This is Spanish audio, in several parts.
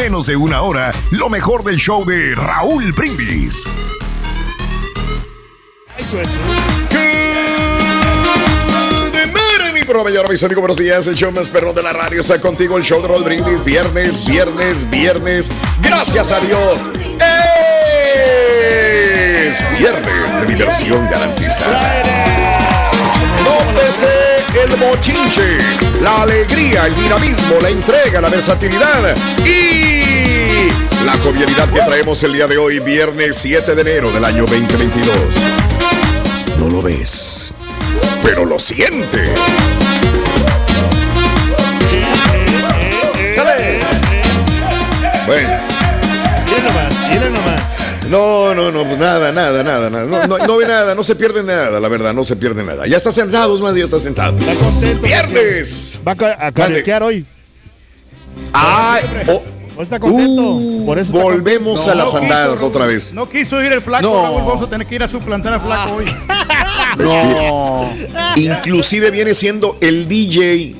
menos de una hora lo mejor del show de Raúl Brindis. mi proveedor, mis amigos, buenos días. El show más perro de la radio está contigo. El show de Raúl Brindis. Viernes, viernes, viernes. Gracias a Dios. Es viernes de diversión garantizada. Nótese el bochinche, la alegría, el dinamismo, la entrega, la versatilidad y la jovialidad que traemos el día de hoy, viernes 7 de enero del año 2022. No lo ves, pero lo sientes. Bueno. nomás, nomás. No, no, no, pues nada, nada, nada, nada. No, no, no, ve nada, no se pierde nada, la verdad, no se pierde nada. Ya está sentado, más ya está sentado. Está contento. ¡Viernes! Va a, a caretear hoy. ¡Ay! Oh. No está contento. Uh, Por eso está volvemos contento. a las No andadas quiso, otra vez. No quiso ir el flaco, No. Raúl, vamos a tener que ir a suplantar al flaco hoy. No. Inclusive viene siendo el DJ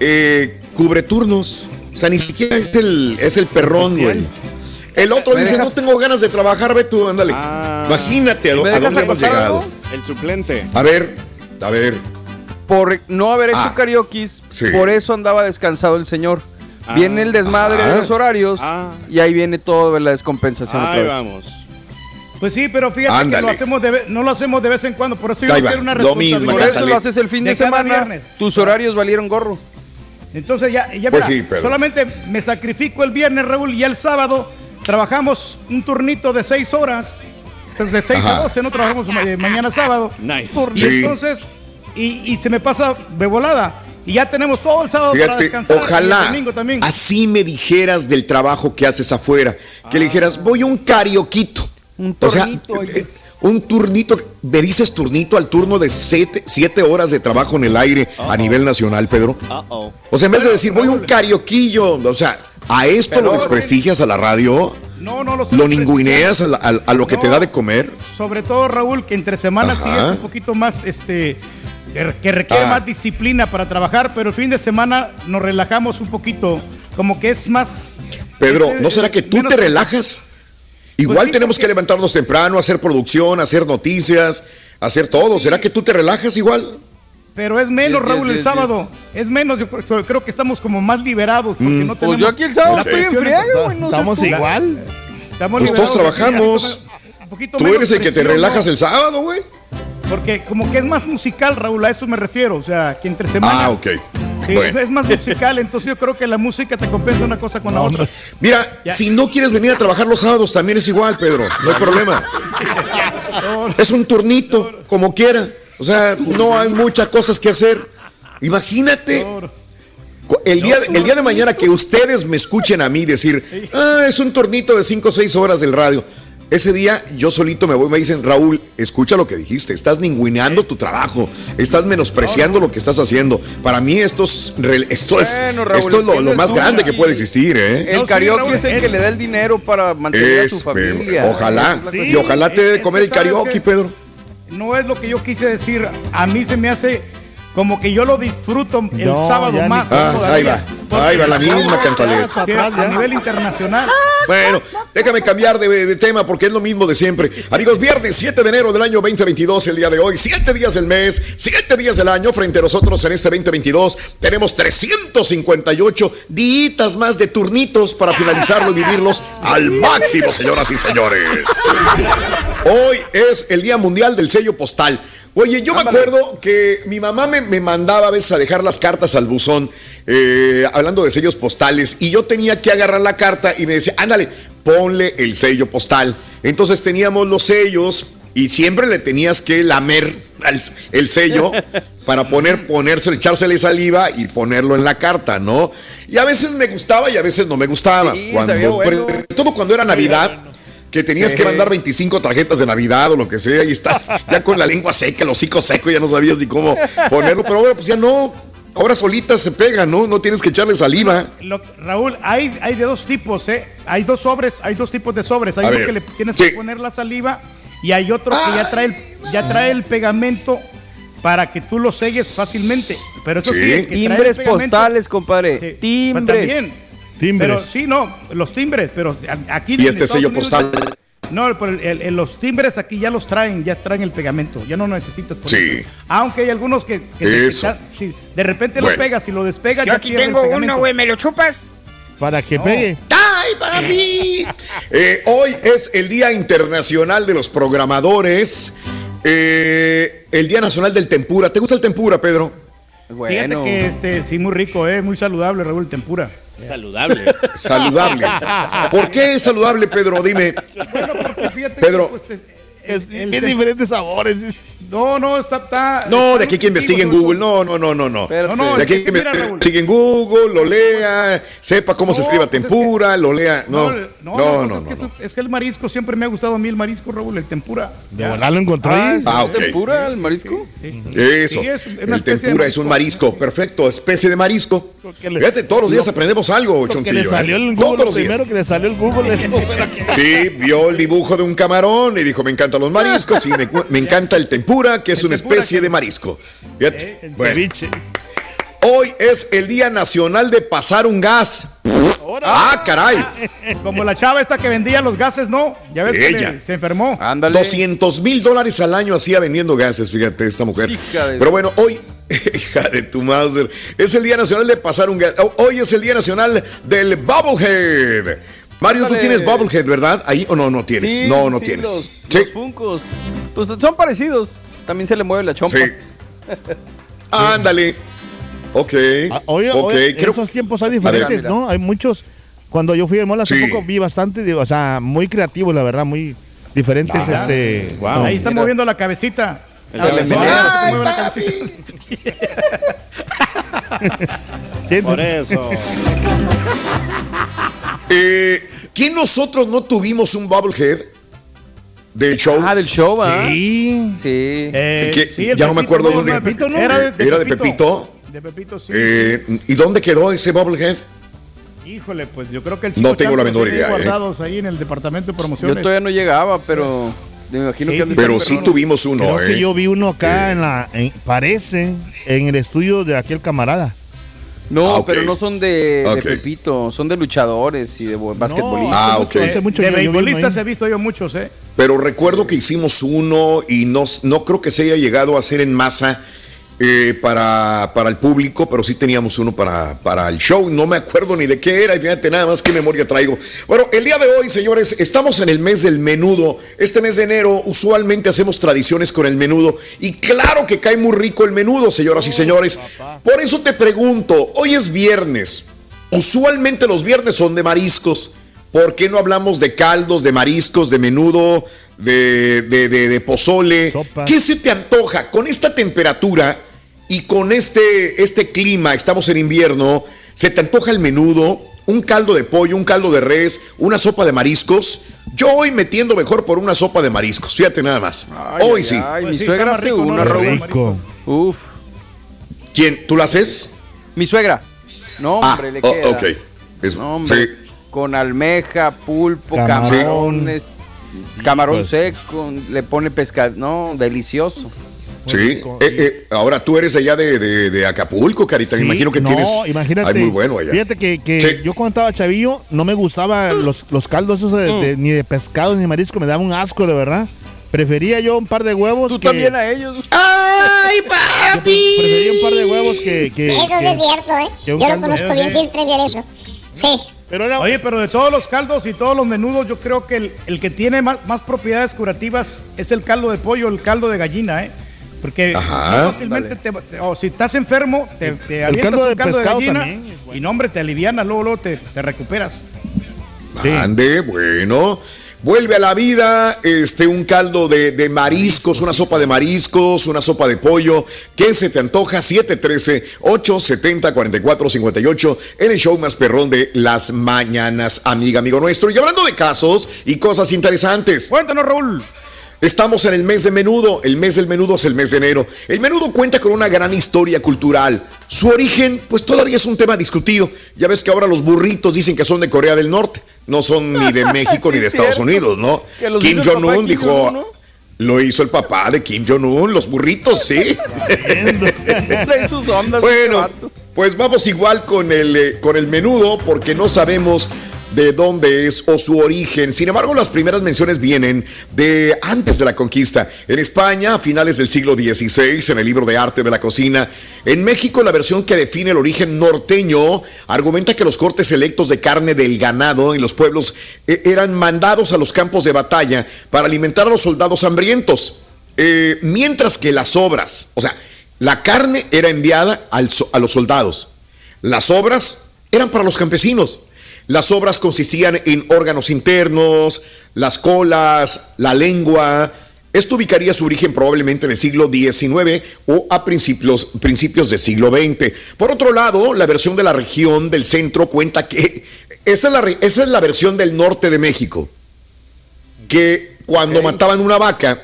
eh, cubre turnos. O sea, ni siquiera es el, es el perrón, güey. El otro ¿Me dice, dejas? no tengo ganas de trabajar, ve tú, ándale. Ah. Imagínate a, ¿Me a dónde hemos llegado. algo? El suplente. A ver, a ver. Por no haber hecho Ah, karaoke, sí. por eso andaba descansado el señor. Viene el desmadre Ah. de los horarios Ah. y ahí viene toda la descompensación. Ahí vamos. Pues sí, pero fíjate Ándale. que lo hacemos de no lo hacemos de vez en cuando, por eso yo quiero una lo mismo, Por responsabilidad. eso lo haces el fin de, De semana. viernes. Tus horarios valieron gorro. Entonces ya, ya Pues mira, sí, pero- solamente me sacrifico el viernes, Raúl, y el sábado trabajamos un turnito de seis horas. Entonces de 6 Ajá. a 12 no trabajamos ma- eh, mañana sábado. Nice. Sí. Y entonces, y, y se me pasa de volada. Y ya tenemos todo el sábado para descansar. y ojalá el domingo también. así me dijeras del trabajo que haces afuera. Que le dijeras, voy a un carioquito. Un O sea, turnito, oye. eh, un turnito, me dices turnito al turno de siete, siete horas de trabajo en el aire a nivel nacional, Pedro. Uh-oh. O sea, en vez de decir, voy a un carioquillo, o sea, a esto lo desprestigias a la radio, No, no lo lo ninguneas a, la- a- a lo que te da de comer. Sobre todo, Raúl, que entre semanas sí es un poquito más, este, que requiere Ah. más disciplina para trabajar, pero el fin de semana nos relajamos un poquito, como que es más... Pedro, es, ¿no será que tú te relajas? Igual Pues sí, tenemos porque- que levantarnos temprano, hacer producción, hacer noticias, hacer todo. ¿Será que tú te relajas igual? Pero es menos, Raúl, sí, el sí. sábado. Es menos, yo creo, creo que estamos como más liberados, porque Mm. no Pues tenemos... yo aquí el sábado estoy en presión friega. No Estamos tú. igual. Estamos Pues todos trabajamos. un poquito Tú menos eres el que te presión, relajas ¿no? el sábado, güey. Porque como que es más musical, Raúl, a eso me refiero. O sea, que entre semana... Ah, ok. Sí, Bueno. es, es más musical, entonces yo creo que la música te compensa una cosa con la otra. Mira, Ya. si no quieres venir a trabajar los sábados, también es igual, Pedro. No hay problema. Es un turnito, como quiera. O sea, no hay muchas cosas que hacer. Imagínate. El día, el día de mañana que ustedes me escuchen a mí decir, ah, es un tornito de 5 o 6 horas del radio. Ese día yo solito me voy, me dicen, Raúl, escucha lo que dijiste, estás ninguneando tu trabajo, estás menospreciando lo que estás haciendo. Para mí esto es, esto es, Bueno, Raúl, esto es lo, más grande que puede existir, ¿eh? El karaoke es el que le da el dinero para mantener a su familia. Pedro, ojalá, Sí, y ojalá te dé de comer el karaoke, que- Pedro. No es lo que yo quise decir. A mí se me hace como que yo lo disfruto el No, sábado más. Ah, todavía. ahí va, ahí va la misma cantaleta. a nivel internacional. Bueno, déjame cambiar de, de tema porque es lo mismo de siempre. Amigos, viernes 7 de enero del año 2022, el día de hoy, 7 días del mes, 7 días del año. Frente a nosotros en este 2022 tenemos 358 días más de turnitos para finalizarlo y vivirlos al máximo, señoras y señores. Hoy es el Día Mundial del Sello Postal. Oye, yo me acuerdo que mi mamá me, me mandaba a veces a dejar las cartas al buzón, eh, hablando de sellos postales, y yo tenía que agarrar la carta y me decía, ándale, ponle el sello postal. Entonces teníamos los sellos y siempre le tenías que lamer el sello para poner, ponérselo, echársele saliva y ponerlo en la carta, ¿no? Y a veces me gustaba y a veces no me gustaba. cuando, Todo cuando era Navidad, que tenías que mandar 25 tarjetas de Navidad o lo que sea, y estás ya con la lengua seca, el hocico seco, ya no sabías ni cómo ponerlo, pero bueno, pues ya no, ahora solita se pega, ¿no? No tienes que echarle saliva. Raúl, hay, hay de dos tipos, ¿eh? Hay dos sobres, hay dos tipos de sobres. Hay uno que le tienes que poner la saliva y hay otro que ya trae, el, ya trae el pegamento para que tú lo selles fácilmente. Pero eso sí, timbres postales, compadre. timbres. También. Timbres. Pero sí, no, los timbres, pero aquí. Y este sello postal. No, los timbres aquí ya los traen, ya traen el pegamento, ya no necesitas Sí. Aunque hay algunos que, de repente lo pegas y lo despegas. Yo aquí tengo uno, güey, ¿me lo chupas? Para que pegue. ¡Ay, papi! eh, hoy es el Día Internacional de los Programadores. Eh, el Día Nacional del Tempura. ¿Te gusta el tempura, Pedro? Bueno. Fíjate que este, sí, muy rico, eh, muy saludable, Raúl, el tempura. Saludable. Saludable. ¿Por qué es saludable, Pedro? Dime. Bueno, porque fíjate Pedro. Que, pues, es, diferentes sabores. No, no, está. está no, de aquí que investigue en Google. No, no, no, no, no. de aquí que investigue en Google, lo lea, sepa cómo se escriba tempura, lo lea. No, no, no. es, que el marisco siempre me ha gustado a mí el marisco, Raúl, el tempura. De verdad lo encontré. Ah, ah ¿Tempura, el marisco? Sí. Eso. el tempura es un marisco. Perfecto, especie de marisco. Fíjate, todos los días aprendemos algo, Chonquillo. le salió el Google, primero que le salió el Google. Sí, vio el dibujo de un camarón y dijo, me encanta los mariscos y me, encanta el tempura, que es una especie de marisco. Fíjate. Hoy es el Día Nacional de Pasar un Gas. Ah, caray. Como la chava esta que vendía los gases, ¿no? Ya ves que se enfermó. Ándale. 200 mil dólares al año hacía vendiendo gases, fíjate, esta mujer. Pero bueno, hoy, hija de tu Mauser, es el Día Nacional de Pasar un Gas. Hoy es el Día Nacional del Bubblehead. Mario, tú tienes Bubblehead, ¿verdad? Ahí o no, no tienes. no, no tienes. Los, sí. Funcos. Pues son parecidos. También se le mueve la chompa. Sí. Ándale. Ok. Ah, oye, okay. en esos tiempos hay diferentes, ¿no? Hay muchos. Cuando yo fui de Mola hace poco vi bastante, o sea, muy creativos, la verdad, muy diferentes. este, wow. Ahí está moviendo la cabecita. El ah, mueve la cabecita. Por eso. Eh, ¿Quién nosotros no tuvimos un Bubblehead? Del show. Ah, del show, ¿ah? Sí. Sí. Eh, ya no me acuerdo dónde. Pepito, ¿no? Era, de, ¿Era de Pepito. De Pepito, sí. Eh, ¿Y dónde quedó ese Bubblehead? Híjole, pues yo creo que el chico No tengo la menor idea. guardados ahí en el departamento de promociones. Yo todavía no llegaba, pero me imagino que Pero sí tuvimos uno, creo eh. que yo vi uno acá en la parece en el estudio de aquel camarada. No, ah, pero no son de, Pepito, son de luchadores y de basquetbolistas. ah, ok. de beisbolistas he visto yo muchos, ¿eh? Pero recuerdo que hicimos uno y no, no creo que se haya llegado a hacer en masa eh, para, para, el público, pero sí teníamos uno para, para el show. No me acuerdo ni de qué era y fíjate nada más qué memoria traigo. Bueno, el día de hoy, señores, estamos en el mes del menudo. Este mes de enero usualmente hacemos tradiciones con el menudo y claro que cae muy rico el menudo, señoras y señores. Por eso te pregunto, hoy es viernes. Usualmente los viernes son de mariscos. ¿Por qué no hablamos de caldos, de mariscos, de menudo, de, de, de, pozole? ¿Qué se te antoja? Con esta temperatura, y con este, este clima, estamos en invierno, se te antoja el menudo, un caldo de pollo, un caldo de res, una sopa de mariscos. Yo hoy metiendo mejor por una sopa de mariscos, fíjate nada más. hoy sí. mi pues suegra hace una rico. Uf. ¿Quién? ¿Tú la haces? Mi suegra. No, ah, hombre, le oh, queda. ok. No, hombre, Con almeja, pulpo, camarón, camarón pues. seco, le pone pescado. No, delicioso. Sí, eh, eh, ahora tú eres allá de, de, Acapulco, Carita. imagino que tienes. Imagínate, muy bueno allá. Fíjate que, que yo cuando estaba chavillo no me gustaba los, los caldos esos ni de pescado ni de marisco, me daba un asco, de verdad. Prefería yo un par de huevos. Tú también a ellos. ¡Ay, papi! Prefería un par de huevos que. que eso es cierto, ¿eh? Yo lo conozco bien, sí, prefiero eso. Sí. Pero Oye, pero de todos los caldos y todos los menudos, yo creo que el, el que tiene más, más propiedades curativas es el caldo de pollo, el caldo de gallina, ¿eh? Porque fácilmente te, o si estás enfermo, te, te el caldo de caldo de gallina y no, hombre, te aliviana, luego, luego te, te recuperas. Ande, bueno. vuelve a la vida este, un caldo de, mariscos, una sopa de mariscos, una sopa de pollo. ¿Qué se te antoja? 713-870-4458 en el show más perrón de las mañanas, amiga, amigo nuestro. Y hablando de casos y cosas interesantes. Cuéntanos, Raúl. Estamos en el mes de menudo, el mes del menudo es el mes de enero. El menudo cuenta con una gran historia cultural. Su origen, pues todavía es un tema discutido. Ya ves que ahora los burritos dicen que son de Corea del Norte, no son ni de México ni de Estados Unidos, ¿no? Kim Jong-un dijo, lo hizo el papá de Kim Jong-un, los burritos, sí. bueno, pues vamos igual con el, eh, con el menudo porque no sabemos de dónde es o su origen. Sin embargo, las primeras menciones vienen de antes de la conquista. En España, a finales del siglo XVI, en el libro de arte de la cocina. En México, la versión que define el origen norteño argumenta que los cortes selectos de carne del ganado en los pueblos eh, eran mandados a los campos de batalla para alimentar a los soldados hambrientos. Eh, mientras que las obras, o sea, la carne era enviada a los soldados. Las obras eran para los campesinos. Las obras consistían en órganos internos, las colas, la lengua. Esto ubicaría su origen probablemente en el siglo XIX o a principios, principios del siglo XX. Por otro lado, la versión de la región del centro cuenta que esa es la, esa es la versión del norte de México, que cuando mataban una vaca,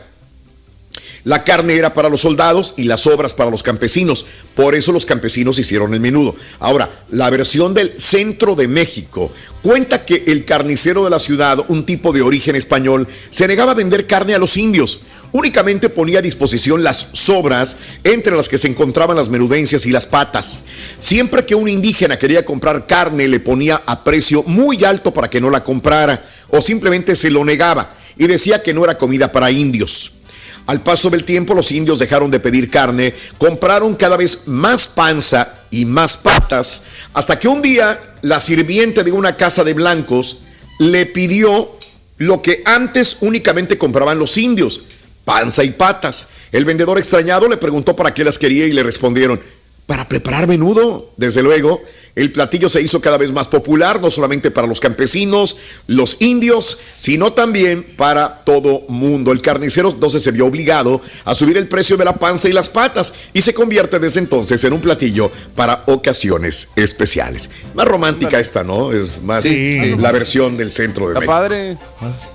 la carne era para los soldados y las obras para los campesinos. Por eso los campesinos hicieron el menudo. Ahora, la versión del centro de México cuenta que el carnicero de la ciudad, un tipo de origen español, se negaba a vender carne a los indios. Únicamente ponía a disposición las sobras, entre las que se encontraban las menudencias y las patas. Siempre que un indígena quería comprar carne, le ponía a precio muy alto para que no la comprara, o simplemente se lo negaba y decía que no era comida para indios. Al paso del tiempo los indios dejaron de pedir carne, compraron cada vez más panza y más patas, hasta que un día la sirviente de una casa de blancos le pidió lo que antes únicamente compraban los indios, panza y patas. El vendedor extrañado le preguntó para qué las quería y le respondieron, para preparar menudo, desde luego. El platillo se hizo cada vez más popular, no solamente para los campesinos, los indios, sino también para todo mundo. El carnicero entonces se vio obligado a subir el precio de la panza y las patas y se convierte desde entonces en un platillo para ocasiones especiales. Más romántica esta, ¿no? Es más la versión del centro de México. padre.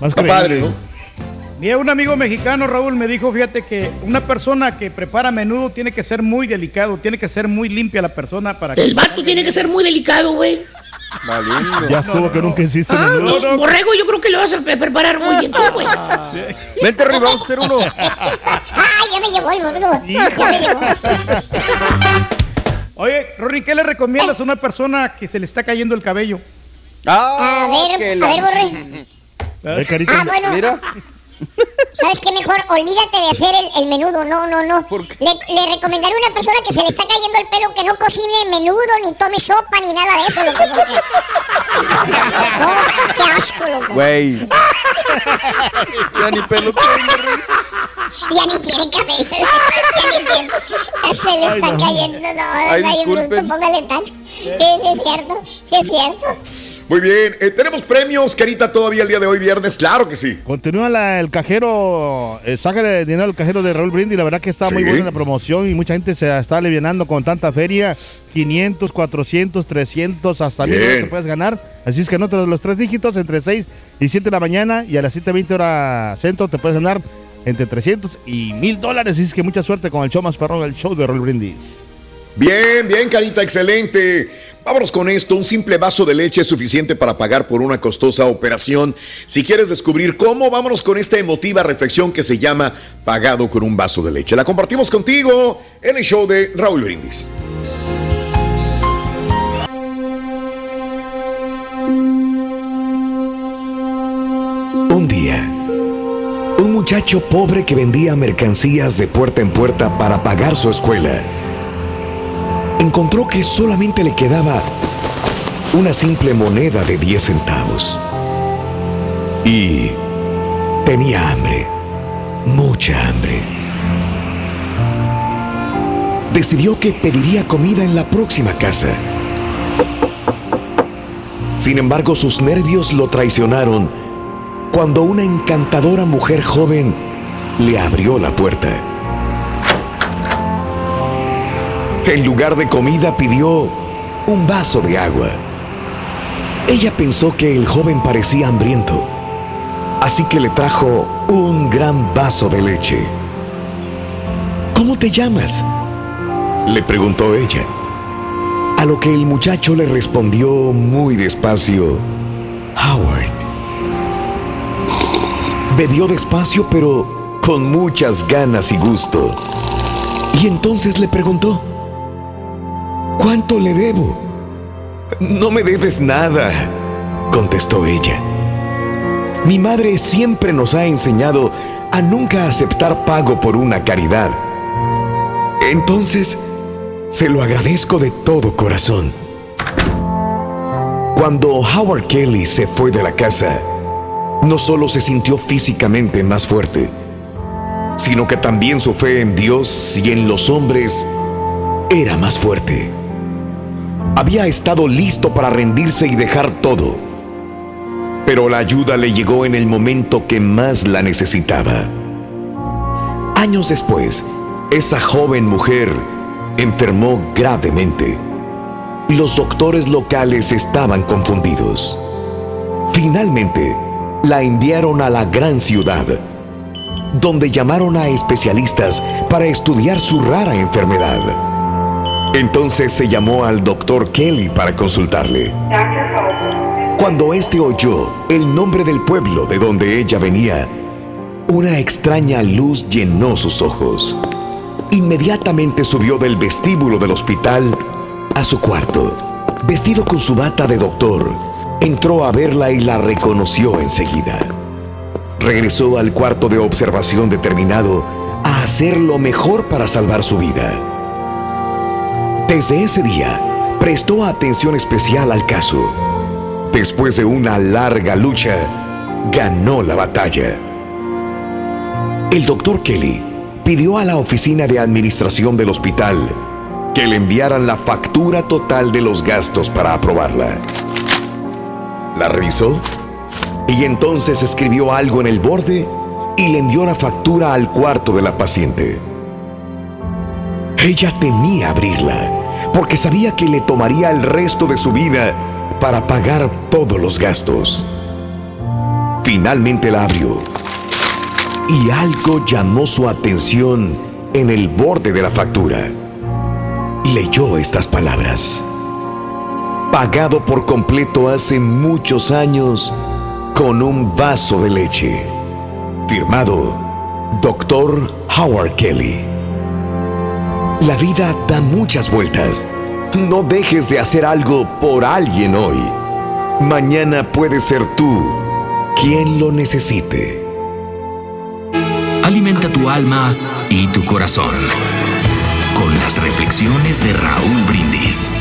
Más, padre, ¿no? Mira, un amigo mexicano, Raúl, me dijo, fíjate que una persona que prepara menudo tiene que ser muy delicado, tiene que ser muy limpia la persona para El vato tiene que ser muy delicado, güey. Ya estuvo que nunca hiciste ah, menudo. borrego, yo creo que lo vas a preparar muy bien tú, güey. Vente arriba, vamos a hacer uno. Ay, ya me llevó el boludo. Ya me llevó. Oye, Rory, ¿qué le recomiendas a una persona que se le está cayendo el cabello? Ah, a ver, a ver, Borre. Ah, bueno. Mira. ¿Sabes qué mejor? Olvídate de hacer el, menudo, no, no, no. Le, le, recomendaría a una persona que se le está cayendo el pelo que no cocine menudo, ni tome sopa, ni nada de eso, loco. No, qué asco, loco. Güey. ya ni pelo tiene, Ya ni tiene cabello. ya ni tiene. Se le están cayendo, no, Ay, no hay bruto, póngale tal. Sí, es cierto, sí es cierto. Muy bien, eh, tenemos premios, Carita, todavía el día de hoy, viernes, claro que sí. Continúa el cajero, eh, saca de dinero el cajero de Raúl Brindy, la verdad que está muy buena la promoción y mucha gente se está aliviando con tanta feria, 500, 400, 300, hasta 1000 te puedes ganar. Así es que no te los tres dígitos entre 6 y 7 de la mañana y a las 7.20 hora centro te puedes ganar entre 300 y 1000 dólares. Así es que mucha suerte con el show más perrón, el show de Raúl Brindis. Bien, bien, Carita, excelente. Vámonos con esto. Un simple vaso de leche es suficiente para pagar por una costosa operación. Si quieres descubrir cómo, vámonos con esta emotiva reflexión que se llama Pagado con un vaso de leche. La compartimos contigo en el show de Raúl Brindis. Un día, un muchacho pobre que vendía mercancías de puerta en puerta para pagar su escuela encontró que solamente le quedaba una simple moneda de 10 centavos. Y tenía hambre, mucha hambre. Decidió que pediría comida en la próxima casa. Sin embargo, sus nervios lo traicionaron cuando una encantadora mujer joven le abrió la puerta. En lugar de comida pidió un vaso de agua. Ella pensó que el joven parecía hambriento, así que le trajo un gran vaso de leche. ¿Cómo te llamas? Le preguntó ella. A lo que el muchacho le respondió muy despacio, Howard. Bebió despacio pero con muchas ganas y gusto. Y entonces le preguntó, ¿cuánto le debo? No me debes nada, contestó ella. Mi madre siempre nos ha enseñado a nunca aceptar pago por una caridad. Entonces, se lo agradezco de todo corazón. Cuando Howard Kelly se fue de la casa, no solo se sintió físicamente más fuerte, sino que también su fe en Dios y en los hombres era más fuerte. Había estado listo para rendirse y dejar todo, pero la ayuda le llegó en el momento que más la necesitaba. Años después, esa joven mujer enfermó gravemente. Los doctores locales estaban confundidos. Finalmente, la enviaron a la gran ciudad, donde llamaron a especialistas para estudiar su rara enfermedad. Entonces se llamó al doctor Kelly para consultarle. Cuando éste oyó el nombre del pueblo de donde ella venía, una extraña luz llenó sus ojos. Inmediatamente subió del vestíbulo del hospital a su cuarto. Vestido con su bata de doctor, entró a verla y la reconoció enseguida. Regresó al cuarto de observación determinado a hacer lo mejor para salvar su vida. Desde ese día, prestó atención especial al caso. Después de una larga lucha, ganó la batalla. El doctor Kelly pidió a la oficina de administración del hospital que le enviaran la factura total de los gastos para aprobarla. La revisó y entonces escribió algo en el borde y le envió la factura al cuarto de la paciente. Ella temía abrirla porque sabía que le tomaría el resto de su vida para pagar todos los gastos. Finalmente la abrió y algo llamó su atención en el borde de la factura. Leyó estas palabras. Pagado por completo hace muchos años con un vaso de leche. Firmado, Dr. Howard Kelly. La vida da muchas vueltas. No dejes de hacer algo por alguien hoy. Mañana puede ser tú quien lo necesite. Alimenta tu alma y tu corazón con las reflexiones de Raúl Brindis.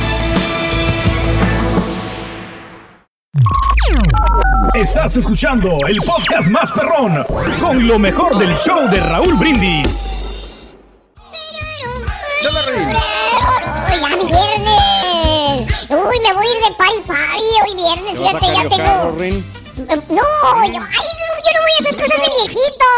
Estás escuchando el podcast más perrón con lo mejor del show de Raúl Brindis. Me voy a ir de party party hoy viernes! Fíjate, ya tengo... No, yo... ¡Ay, yo no voy a esas cosas de viejitos.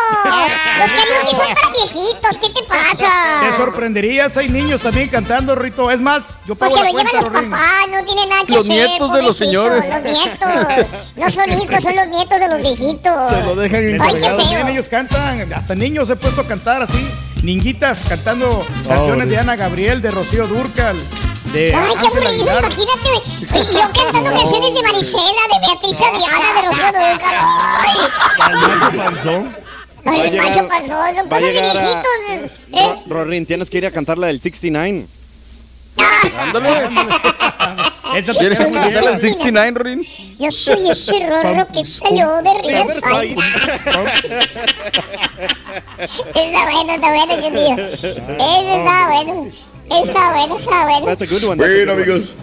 Los karaoke son para viejitos. ¿Qué te pasa? Te sorprenderías. Hay niños también cantando, Rito. Es más, yo pago Porque lo llevan los papás. No tiene nada que los Los nietos de los señores. Los nietos. No son hijos, son los nietos de los viejitos. Se lo dejan encargados. También ellos cantan. Hasta niños he puesto a cantar así. Ninguitas cantando canciones de Ana Gabriel, de Rocío Durcal. Ay, qué aburrido, imagínate. Yo cantando canciones de Marisela, de Beatriz Adriana, de Rocío Dúrcal. Ay. Panzón. Ay, el Pancho Panzón, son cosas de viejitos. ¿eh? Rorín, tienes que ir a cantar la del 69. Ándale. Esa ¿Quieres cantar la del 69, Rorín? Yo soy ese rorro que salió de Riverside. está bueno, está bueno, yo tío. Ese está bueno. Está bueno, está bueno. Bueno, amigos.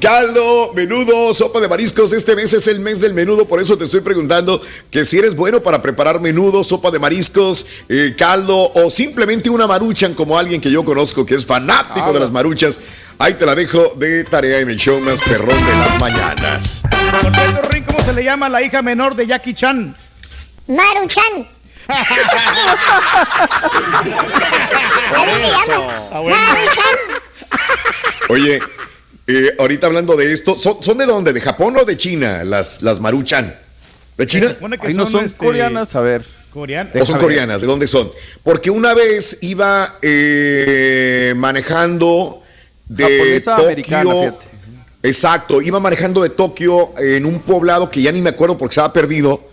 Caldo, menudo, sopa de mariscos. Este mes es el mes del menudo, por eso te estoy preguntando que si eres bueno para preparar menudo, sopa de mariscos, eh, caldo o simplemente una maruchan como alguien que yo conozco que es fanático de las maruchas. Ahí te la dejo de tarea en el show más perrón de las mañanas. ¿cómo se le llama a la hija menor de Jackie Chan? Maru Chan. Maru Chan. Oye, eh, ahorita hablando de esto, ¿son, de dónde? ¿De Japón o de China? Las, las Maruchan. ¿De China? Ahí no son este, coreanas, a ver. ¿Coreanas? ¿O son coreanas? ¿De dónde son? Porque una vez iba eh, manejando de Tokio. Exacto, iba manejando de Tokio en un poblado que ya ni me acuerdo porque estaba perdido.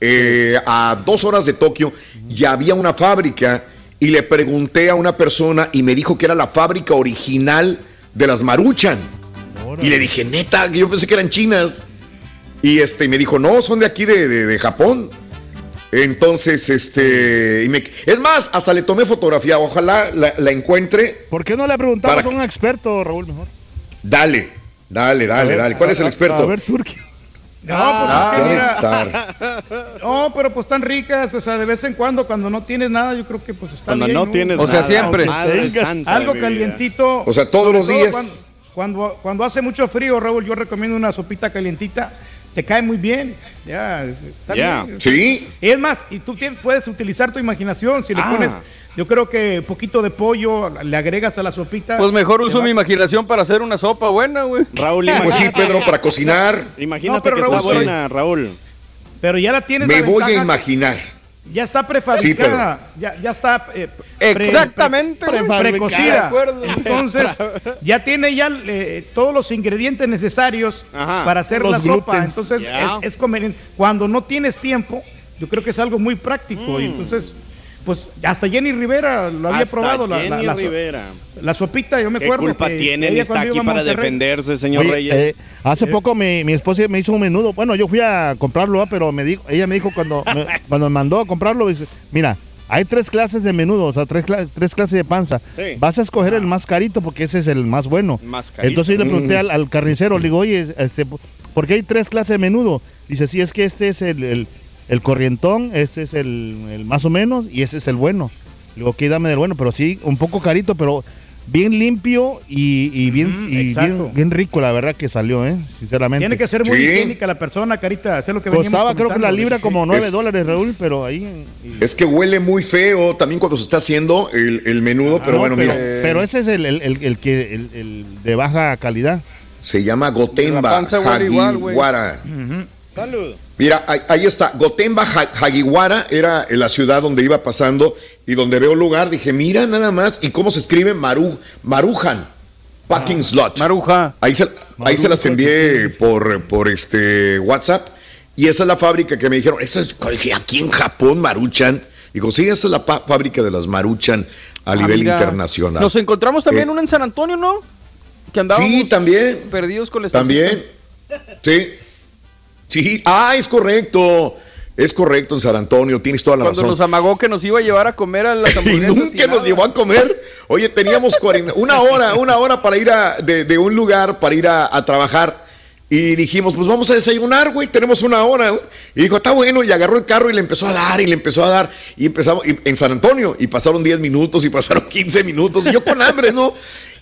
Eh, a dos horas de Tokio y había una fábrica y le pregunté a una persona y me dijo que era la fábrica original de las Maruchan. Y le dije, neta, yo pensé que eran chinas. Y este, me dijo, no, son de aquí, de, Japón. Entonces, este, y me, es más, hasta le tomé fotografía, ojalá la, encuentre. ¿Por qué no le preguntamos a un experto, Raúl, mejor? Dale, dale, dale, dale. ¿Cuál es el experto? A ver, Turquía. No, pues ah, No, pero pues están ricas, o sea, de vez en cuando, cuando no tienes nada, yo creo que pues está cuando bien. no tienes O sea, siempre. algo calientito. O sea, todos los días. Cuando, cuando, hace mucho frío, Raúl, yo recomiendo una sopita calientita. Te cae muy bien. Ya, está bien. Sí. Y es más, y tú puedes utilizar tu imaginación. Si le ah. pones yo creo que poquito de pollo le agregas a la sopita. Pues mejor uso mi imaginación para hacer una sopa buena, güey. Raúl, pues sí, Pedro, para cocinar. Imagínate que está buena, Raúl. Pero ya la tienes. Me voy a imaginar. Ya está prefabricada, ya, ya, está eh, exactamente precocida. Entonces, ya tiene ya eh, todos los ingredientes necesarios para hacer la sopa. Entonces, es, conveniente. Cuando no tienes tiempo, yo creo que es algo muy práctico. Y mm. entonces, pues hasta Jenny Rivera lo había probado. Jenny la, Rivera. La sopita, yo me acuerdo. ¿Qué culpa tiene? Él está aquí para defenderse, señor Reyes. Eh, hace poco mi, mi, esposa me hizo un menudo. Bueno, yo fui a comprarlo, pero me dijo, ella me dijo cuando me, cuando me mandó a comprarlo, dice, mira, hay tres clases de menudo, o sea, tres, tres clases de panza. Vas a escoger el más carito porque ese es el más bueno. Entonces yo le pregunté al, carnicero, le digo, oye, este, ¿por qué hay tres clases de menudo? Dice, sí, es que este es el el corrientón, este es el, más o menos y ese es el bueno. Luego, que dame del bueno, pero sí, un poco carito, pero bien limpio y, bien, bien, rico, la verdad que salió, ¿eh? sinceramente. Tiene que ser muy higiénica la persona, Carita, hacer lo que Costaba creo que la libra como 9 dólares, Raúl, pero ahí... Es que huele muy feo también cuando se está haciendo el, menudo, ah, pero bueno, mira. Pero ese es el, que, el, de baja calidad. Se llama Gotemba Hagiwara. Salud. Mira, ahí, está. Gotemba Hagiwara era la ciudad donde iba pasando y donde veo lugar. Dije, mira nada más. ¿Y cómo se escribe Maru, Marujan? Packing ah, Slot. Maruja. Ahí se, ahí se las envié por, por este WhatsApp. Y esa es la fábrica que me dijeron. Esa es, dije, aquí en Japón, Maruchan. Digo, sí, esa es la fábrica de las Maruchan a ah, nivel internacional. Nos encontramos también eh, una en San Antonio, ¿no? Que andábamos sí, también. perdidos con la También. Sí. Sí, ah, es correcto. Es correcto en San Antonio, tienes toda la razón. Cuando nos amagó que nos iba a llevar a comer a las hamburguesas. y nunca nos llevó a comer. Oye, teníamos una hora, una hora para ir a, de, un lugar para ir a, trabajar. Y dijimos, pues vamos a desayunar, güey, tenemos una hora. Y dijo, está bueno, y agarró el carro y le empezó a dar, y le empezó a dar. Y empezamos en San Antonio, y pasaron 10 minutos, y pasaron 15 minutos, y yo con hambre, ¿no?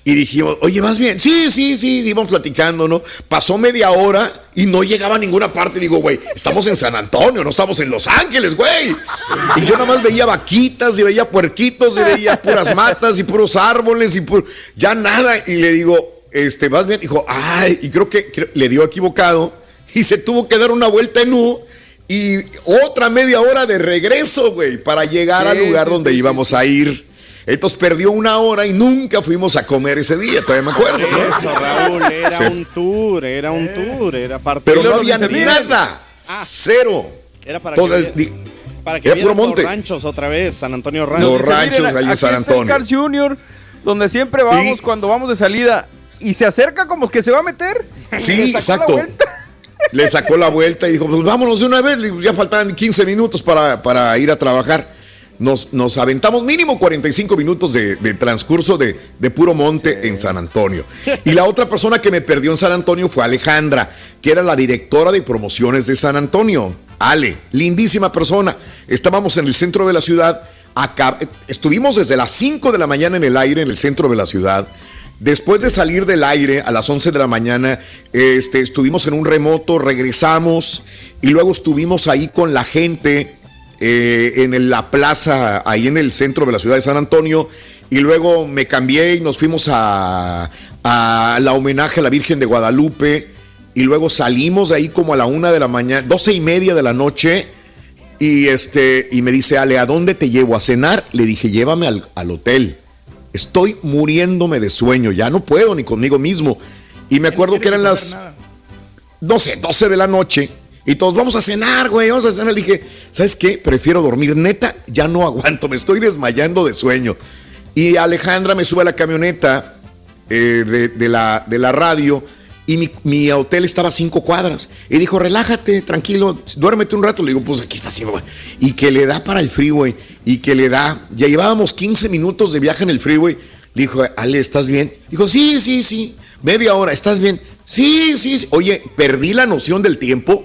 Y dijimos, oye, más bien, sí, sí, sí, sí, íbamos platicando, ¿no? Pasó media hora y no llegaba a ninguna parte. Digo, güey, estamos en San Antonio, no estamos en Los Ángeles, güey. Y yo nada más veía vaquitas y veía puerquitos y veía puras matas y puros árboles y ya nada. Y le digo, este, más bien, dijo, ay, y creo que le dio equivocado y se tuvo que dar una vuelta en U y otra media hora de regreso, güey, para llegar al lugar donde íbamos a ir. Entonces perdió una hora y nunca fuimos a comer ese día, todavía me acuerdo. Eso, Raúl, era un tour, era un tour, era parte Pero no había nada, ah. cero. Era para Entonces, que, para que puro monte. los ranchos otra vez, San Antonio Ranchos. Los ranchos ahí en San Antonio. Carl Jr., donde siempre vamos cuando vamos de salida y se acerca como que se va a meter. Sí, exacto. Le sacó la vuelta y dijo, pues vámonos de una vez, ya faltaban 15 minutos para, para ir a trabajar nos, aventamos mínimo 45 minutos de, transcurso de, puro monte en San Antonio. Y la otra persona que me perdió en San Antonio fue Alejandra, que era la directora de promociones de San Antonio. Ale, lindísima persona. Estábamos en el centro de la ciudad. Acá, estuvimos desde las 5 de la mañana en el aire en el centro de la ciudad. Después de salir del aire a las 11 de la mañana, este, estuvimos en un remoto, regresamos y luego estuvimos ahí con la gente eh, en la plaza, ahí en el centro de la ciudad de San Antonio. Y luego me cambié y nos fuimos a, a la homenaje a la Virgen de Guadalupe. Y luego salimos de ahí como a la una de la mañana, doce y media de la noche. Y, este, y me dice, Ale, ¿a dónde te llevo a cenar? Le dije, llévame al, al hotel. Estoy muriéndome de sueño, ya no puedo ni conmigo mismo. Y me acuerdo que eran las, no sé, 12 de la noche. Y todos vamos a cenar, güey, vamos a cenar. Le dije, ¿sabes qué? Prefiero dormir. Neta, ya no aguanto, me estoy desmayando de sueño. Y Alejandra me sube a la camioneta eh, de, la, de la radio y mi, hotel estaba a cinco cuadras. Y dijo, relájate, tranquilo, duérmete un rato. Le digo, pues aquí está güey. Y que le da para el freeway. Y que le da. Ya llevábamos 15 minutos de viaje en el freeway. Le dijo, Ale, ¿estás bien? Dijo, sí, sí, sí. Media hora, ¿estás bien? Sí, sí. Oye, perdí la noción del tiempo.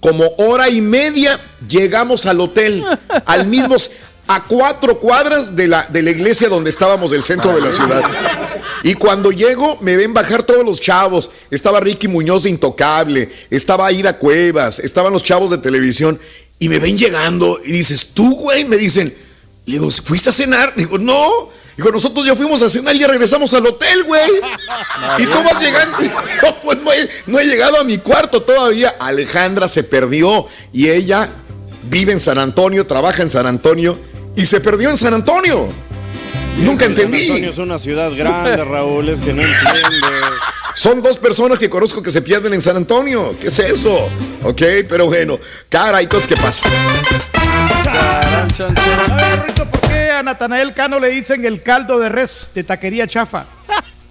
Como hora y media llegamos al hotel. al mismo a cuatro cuadras de la, de la iglesia donde estábamos del centro de la ciudad. Y cuando llego, me ven bajar todos los chavos. Estaba Ricky Muñoz de Intocable, estaba Aida Cuevas, estaban los chavos de televisión. Y me ven llegando y dices, tú, güey, me dicen, le digo, ¿fuiste a cenar? Digo, no. Digo, nosotros ya fuimos a cenar y ya regresamos al hotel, güey. y tú vas llegando. No, pues no he, no he llegado a mi cuarto todavía. Alejandra se perdió y ella vive en San Antonio, trabaja en San Antonio y se perdió en San Antonio. Nunca entendí. San Antonio es una ciudad grande, Raúl, es que no entiende. Son dos personas que conozco que se pierden en San Antonio. ¿Qué es eso? Ok, pero bueno. Cara, y cosas que pasan. ¿por qué a Natanael Cano le dicen el caldo de res de taquería chafa?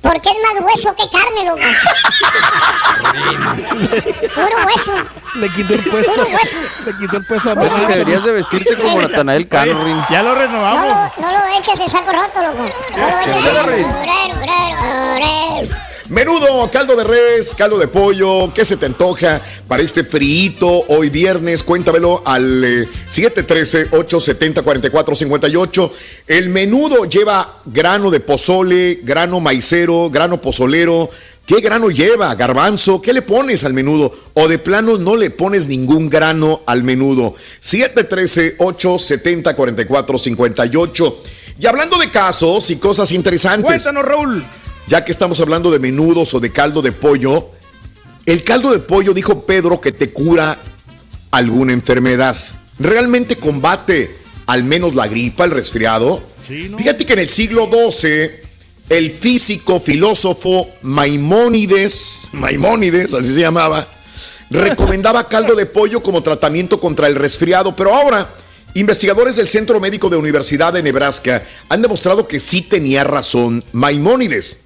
Porque es más hueso que carne, loco. Puro hueso. Le quitó el puesto. Puro hueso. Le quitó el puesto a Bueno, deberías de vestirte como Natanael Cano, Rin. Ya lo renovamos. No lo, no lo eches en saco roto, loco. No lo eches en Menudo, caldo de res, caldo de pollo, ¿qué se te antoja para este frito hoy viernes? Cuéntamelo al 713-870-4458. Eh, El menudo lleva grano de pozole, grano maicero, grano pozolero. ¿Qué grano lleva? Garbanzo. ¿Qué le pones al menudo? O de plano no le pones ningún grano al menudo. 713-870-4458. Y hablando de casos y cosas interesantes. Cuéntanos, Raúl ya que estamos hablando de menudos o de caldo de pollo, el caldo de pollo, dijo Pedro, que te cura alguna enfermedad. ¿Realmente combate al menos la gripa, el resfriado? Fíjate que en el siglo XII, el físico, filósofo Maimónides, Maimónides, así se llamaba, recomendaba caldo de pollo como tratamiento contra el resfriado, pero ahora... Investigadores del Centro Médico de Universidad de Nebraska han demostrado que sí tenía razón Maimónides.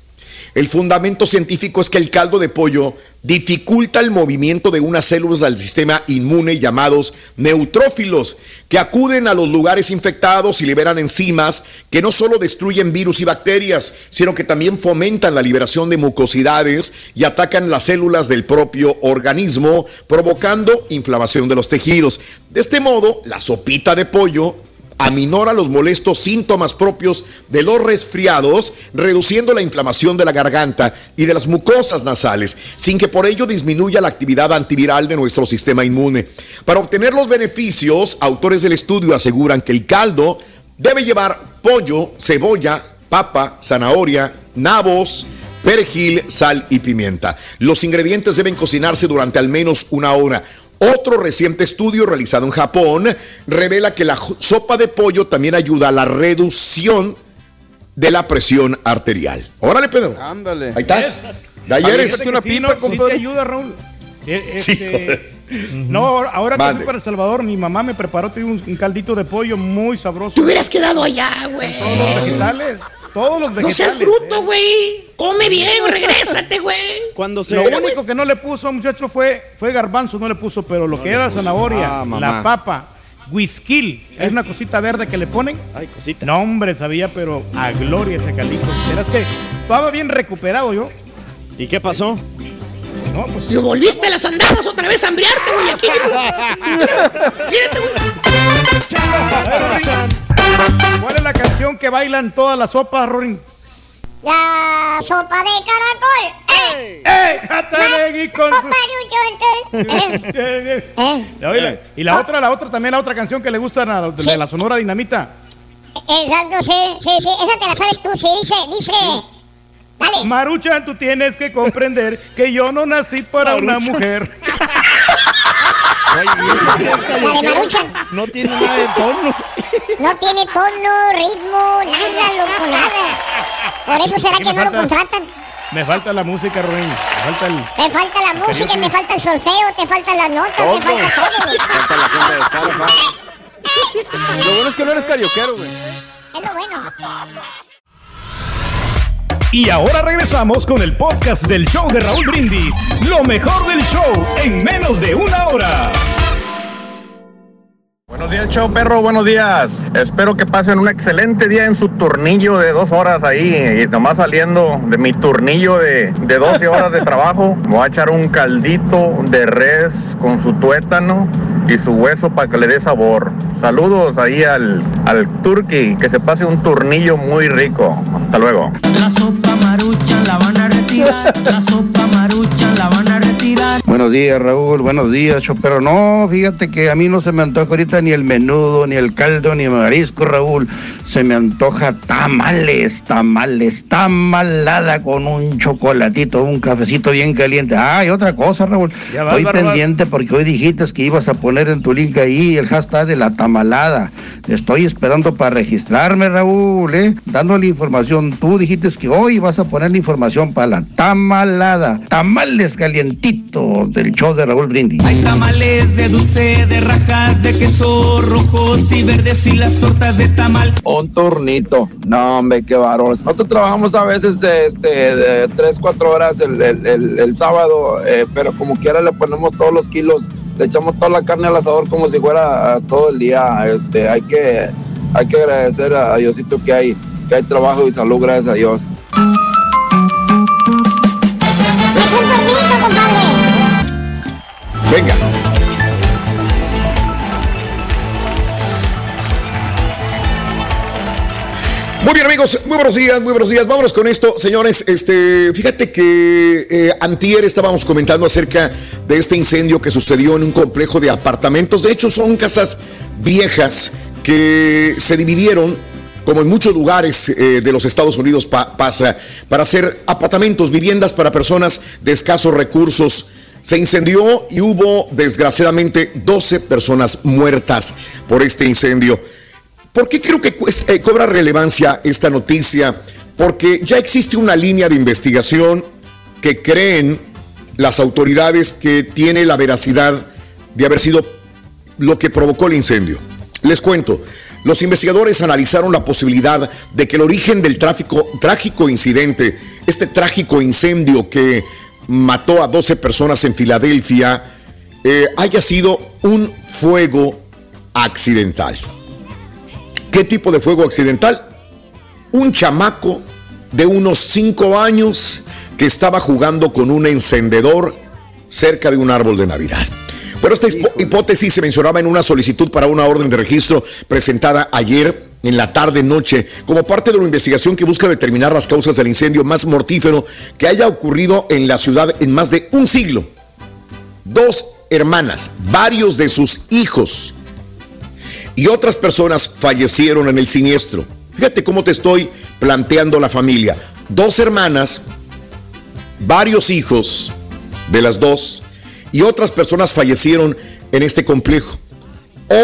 El fundamento científico es que el caldo de pollo dificulta el movimiento de unas células del sistema inmune llamados neutrófilos, que acuden a los lugares infectados y liberan enzimas que no solo destruyen virus y bacterias, sino que también fomentan la liberación de mucosidades y atacan las células del propio organismo, provocando inflamación de los tejidos. De este modo, la sopita de pollo aminora los molestos síntomas propios de los resfriados, reduciendo la inflamación de la garganta y de las mucosas nasales, sin que por ello disminuya la actividad antiviral de nuestro sistema inmune. Para obtener los beneficios, autores del estudio aseguran que el caldo debe llevar pollo, cebolla, papa, zanahoria, nabos, perejil, sal y pimienta. Los ingredientes deben cocinarse durante al menos una hora. Otro reciente estudio realizado en Japón revela que la sopa de pollo también ayuda a la reducción de la presión arterial. Órale, Pedro. Ándale. Ahí estás. De ayer es una pipa, sí, te ayuda, Raúl. Eh, este, no, ahora que fui para El Salvador, mi mamá me preparó un, un, caldito de pollo muy sabroso. Te hubieras quedado allá, güey. Todos los vegetales. Todos los vegetales. No seas bruto, ¿eh? güey. Come bien, regrésate, güey. Cuando se... Lo único que no le puso, muchacho, fue, fue garbanzo, no le puso, pero lo no que era puso. zanahoria, ah, la papa, whisky, es una cosita verde que le ponen. Ay, cosita. No, hombre, sabía, pero a gloria ese caldito. Verás que estaba bien recuperado yo. ¿Y qué pasó? No, pues. Lo volviste a las andadas otra vez a hambriarte, güey, aquí. Mírate, güey. ¿Cuál es la canción que bailan todas las sopas, Rorin? La sopa de caracol. ¡Eh! ¡Eh! con ¿Eh? Y la otra, la otra, también la otra canción que le gusta de la Sonora Dinamita. Exacto, sí, sí, sí. Esa te la sabes tú, sí. Dice, dice... Dale. Maruchan, tú tienes que comprender que yo no nací para una mujer. No tiene nada de tono. No tiene tono, ritmo, nada, loco, nada. Por eso será que no lo contratan. Me falta la música, Ruin. Me falta el. Me falta la música, me falta el solfeo, te faltan las notas, te falta todo. falta la gente de Lo bueno es que no eres carioquero, güey. Es lo bueno. Y ahora regresamos con el podcast del show de Raúl Brindis. Lo mejor del show en menos de una hora. Show perro, buenos días. Espero que pasen un excelente día en su turnillo de dos horas ahí. Y nomás saliendo de mi turnillo de, de 12 horas de trabajo, me voy a echar un caldito de res con su tuétano y su hueso para que le dé sabor. Saludos ahí al, al turqui, que se pase un turnillo muy rico. Hasta luego. La sopa marucha la van a retirar, la sopa Buenos días, Raúl, buenos días, pero no, fíjate que a mí no se me antoja ahorita ni el menudo, ni el caldo, ni el marisco, Raúl. Se me antoja tamales, tamales, tamalada con un chocolatito, un cafecito bien caliente. Ah, y otra cosa, Raúl. Estoy pendiente porque hoy dijiste que ibas a poner en tu link ahí el hashtag de la tamalada. Estoy esperando para registrarme, Raúl, ¿eh? Dándole información. Tú dijiste que hoy vas a poner la información para la tamalada. Tamales calientitos del show de Raúl Brindis. Hay tamales de dulce, de rajas, de queso rojos y verdes y las tortas de tamal un turnito. No, hombre, qué varones. Nosotros trabajamos a veces este, de 3, 4 horas el, sábado, eh, pero como quiera le ponemos todos los kilos, le echamos toda la carne al asador como si fuera todo el día. Este, hay que, hay que agradecer a Diosito que hay, que hay trabajo y salud, gracias a Dios. Es un turnito, compadre. Venga. Muy bien, amigos, muy buenos días, muy buenos días. Vámonos con esto, señores. Este, fíjate que eh, antier estábamos comentando acerca de este incendio que sucedió en un complejo de apartamentos. De hecho, son casas viejas que se dividieron, como en muchos lugares eh, de los Estados Unidos pasa, para hacer apartamentos, viviendas para personas de escasos recursos. Se incendió y hubo, desgraciadamente, 12 personas muertas por este incendio. ¿Por qué creo que eh, cobra relevancia esta noticia? Porque ya existe una línea de investigación que creen las autoridades que tiene la veracidad de haber sido lo que provocó el incendio. Les cuento, los investigadores analizaron la posibilidad de que el origen del tráfico, trágico incidente, este trágico incendio que mató a 12 personas en Filadelfia, eh, haya sido un fuego accidental. ¿Qué tipo de fuego accidental? Un chamaco de unos 5 años que estaba jugando con un encendedor cerca de un árbol de Navidad. Pero esta hipótesis se mencionaba en una solicitud para una orden de registro presentada ayer en la tarde-noche como parte de una investigación que busca determinar las causas del incendio más mortífero que haya ocurrido en la ciudad en más de un siglo. Dos hermanas, varios de sus hijos y otras personas fallecieron en el siniestro. Fíjate cómo te estoy planteando la familia. Dos hermanas, varios hijos de las dos y otras personas fallecieron en este complejo.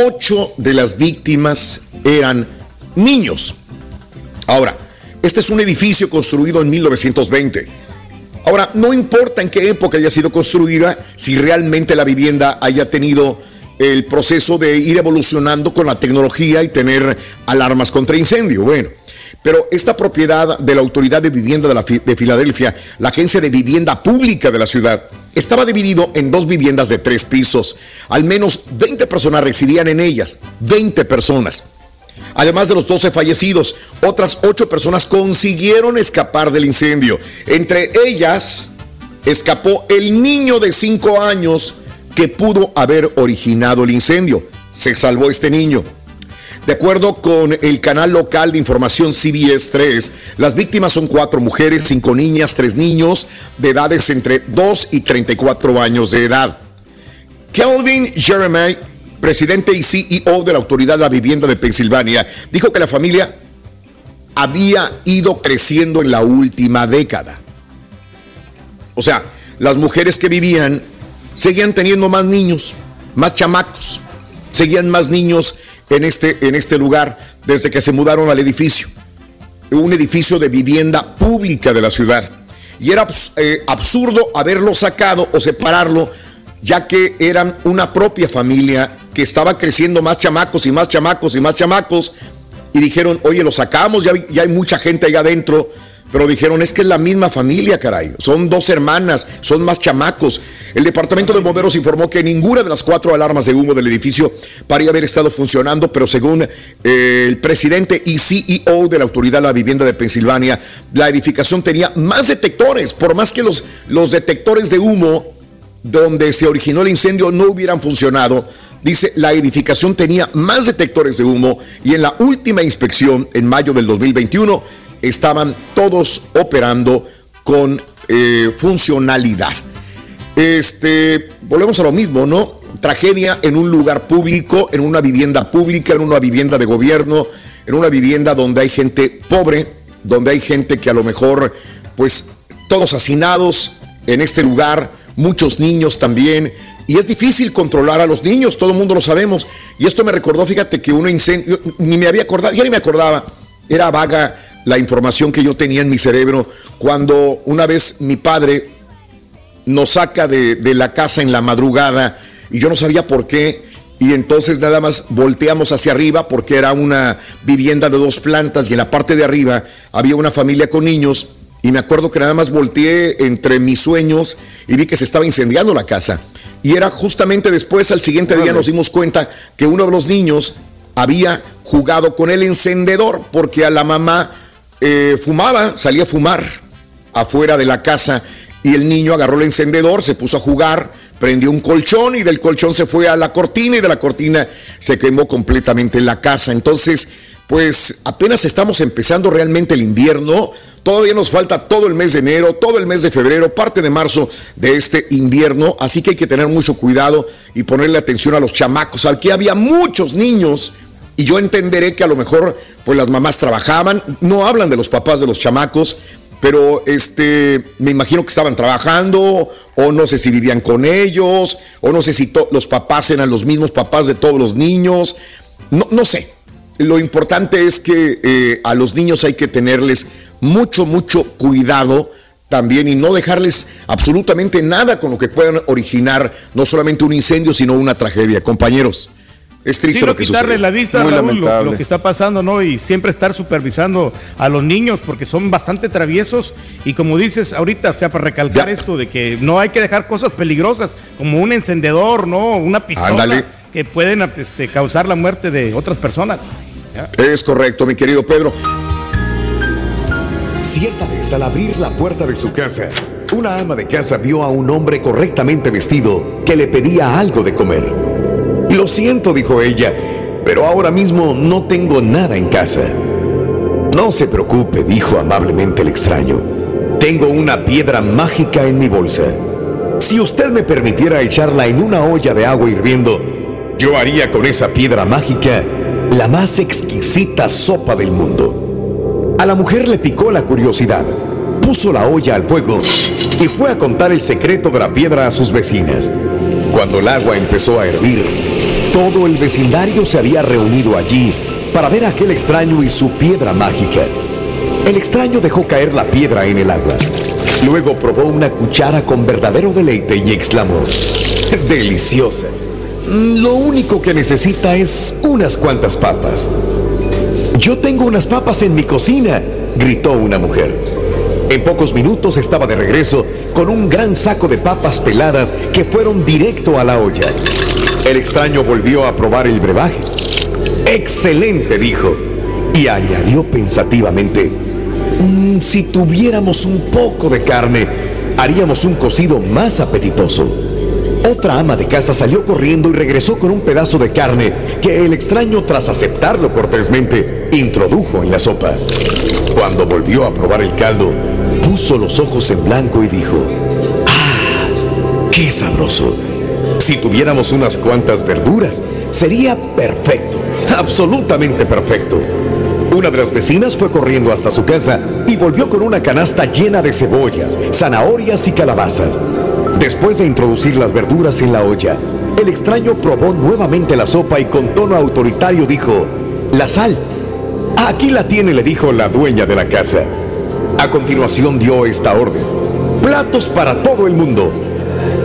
Ocho de las víctimas eran niños. Ahora, este es un edificio construido en 1920. Ahora, no importa en qué época haya sido construida, si realmente la vivienda haya tenido el proceso de ir evolucionando con la tecnología y tener alarmas contra incendio. Bueno, pero esta propiedad de la Autoridad de Vivienda de, de, Filadelfia, la Agencia de Vivienda Pública de la ciudad, estaba dividido en dos viviendas de tres pisos. Al menos 20 personas residían en ellas, 20 personas. Además de los 12 fallecidos, otras 8 personas consiguieron escapar del incendio. Entre ellas, escapó el niño de 5 años que pudo haber originado el incendio. Se salvó este niño. De acuerdo con el canal local de información CBS 3, las víctimas son cuatro mujeres, cinco niñas, tres niños de edades entre 2 y 34 años de edad. Kelvin Jeremy, presidente y CEO de la Autoridad de la Vivienda de Pensilvania, dijo que la familia había ido creciendo en la última década. O sea, las mujeres que vivían seguían teniendo más niños, más chamacos, seguían más niños en este, en este lugar desde que se mudaron al edificio. Un edificio de vivienda pública de la ciudad. Y era eh, absurdo haberlo sacado o separarlo, ya que eran una propia familia que estaba creciendo más chamacos y más chamacos y más chamacos. Y dijeron, oye, lo sacamos, ya, ya hay mucha gente ahí adentro pero dijeron, es que es la misma familia, caray. Son dos hermanas, son más chamacos. El departamento de bomberos informó que ninguna de las cuatro alarmas de humo del edificio paría haber estado funcionando, pero según eh, el presidente y CEO de la Autoridad de la Vivienda de Pensilvania, la edificación tenía más detectores, por más que los, los detectores de humo donde se originó el incendio no hubieran funcionado. Dice, la edificación tenía más detectores de humo y en la última inspección, en mayo del 2021, estaban todos operando con eh, funcionalidad. Este, volvemos a lo mismo, ¿no? Tragedia en un lugar público, en una vivienda pública, en una vivienda de gobierno, en una vivienda donde hay gente pobre, donde hay gente que a lo mejor, pues, todos hacinados en este lugar, muchos niños también, y es difícil controlar a los niños, todo el mundo lo sabemos. Y esto me recordó, fíjate que uno incendio, ni me había acordado, yo ni me acordaba, era vaga la información que yo tenía en mi cerebro cuando una vez mi padre nos saca de, la casa en la madrugada y yo no sabía por qué y entonces nada más volteamos hacia arriba porque era una vivienda de dos plantas y en la parte de arriba había una familia con niños y me acuerdo que nada más volteé entre mis sueños y vi que se estaba incendiando la casa. Y era justamente después, al siguiente día, nos dimos cuenta que uno de los niños había jugado con el encendedor porque a la mamá eh, fumaba, salía a fumar afuera de la casa y el niño agarró el encendedor, se puso a jugar, prendió un colchón y del colchón se fue a la cortina y de la cortina se quemó completamente la casa. Entonces, pues apenas estamos empezando realmente el invierno, todavía nos falta todo el mes de enero, todo el mes de febrero, parte de marzo de este invierno, así que hay que tener mucho cuidado y ponerle atención a los chamacos. Aquí había muchos niños y yo entenderé que a lo mejor pues las mamás trabajaban, no hablan de los papás de los chamacos, pero este me imagino que estaban trabajando o no sé si vivían con ellos o no sé si los papás eran los mismos papás de todos los niños, no, no sé. Lo importante es que eh, a los niños hay que tenerles mucho, mucho cuidado también y no dejarles absolutamente nada con lo que puedan originar no solamente un incendio, sino una tragedia. Compañeros. Es triste lo que quitarle la vista, Raúl, lo, que está pasando, ¿no? Y siempre estar supervisando a los niños porque son bastante traviesos y como dices ahorita, o sea, para recalcar esto de que no hay que dejar cosas peligrosas como un encendedor, ¿no? Una pistola que pueden este, causar la muerte de otras personas. Es correcto, mi querido Pedro. Cierta vez, al abrir la puerta de su casa, una ama de casa vio a un hombre correctamente vestido que le pedía algo de comer. Lo siento, dijo ella, pero ahora mismo no tengo nada en casa. No se preocupe, dijo amablemente el extraño. Tengo una piedra mágica en mi bolsa. Si usted me permitiera echarla en una olla de agua hirviendo, yo haría con esa piedra mágica la más exquisita sopa del mundo. A la mujer le picó la curiosidad, puso la olla al fuego y fue a contar el secreto de la piedra a sus vecinas. Cuando el agua empezó a hervir, todo el vecindario se había reunido allí para ver a aquel extraño y su piedra mágica. El extraño dejó caer la piedra en el agua. Luego probó una cuchara con verdadero deleite y exclamó, deliciosa. Lo único que necesita es unas cuantas papas. Yo tengo unas papas en mi cocina, gritó una mujer. En pocos minutos estaba de regreso con un gran saco de papas peladas que fueron directo a la olla. El extraño volvió a probar el brebaje. Excelente, dijo. Y añadió pensativamente, mm, si tuviéramos un poco de carne, haríamos un cocido más apetitoso. Otra ama de casa salió corriendo y regresó con un pedazo de carne que el extraño, tras aceptarlo cortésmente, introdujo en la sopa. Cuando volvió a probar el caldo, puso los ojos en blanco y dijo, ¡Ah! ¡Qué sabroso! Si tuviéramos unas cuantas verduras, sería perfecto, absolutamente perfecto. Una de las vecinas fue corriendo hasta su casa y volvió con una canasta llena de cebollas, zanahorias y calabazas. Después de introducir las verduras en la olla, el extraño probó nuevamente la sopa y con tono autoritario dijo, la sal. Aquí la tiene, le dijo la dueña de la casa. A continuación dio esta orden. Platos para todo el mundo.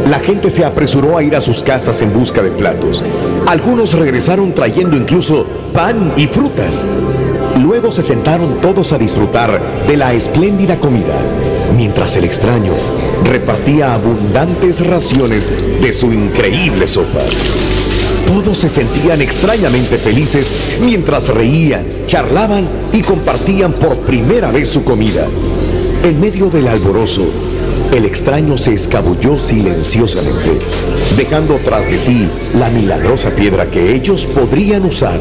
La gente se apresuró a ir a sus casas en busca de platos. Algunos regresaron trayendo incluso pan y frutas. Luego se sentaron todos a disfrutar de la espléndida comida, mientras el extraño repartía abundantes raciones de su increíble sopa. Todos se sentían extrañamente felices mientras reían, charlaban y compartían por primera vez su comida. En medio del alborozo, el extraño se escabulló silenciosamente, dejando tras de sí la milagrosa piedra que ellos podrían usar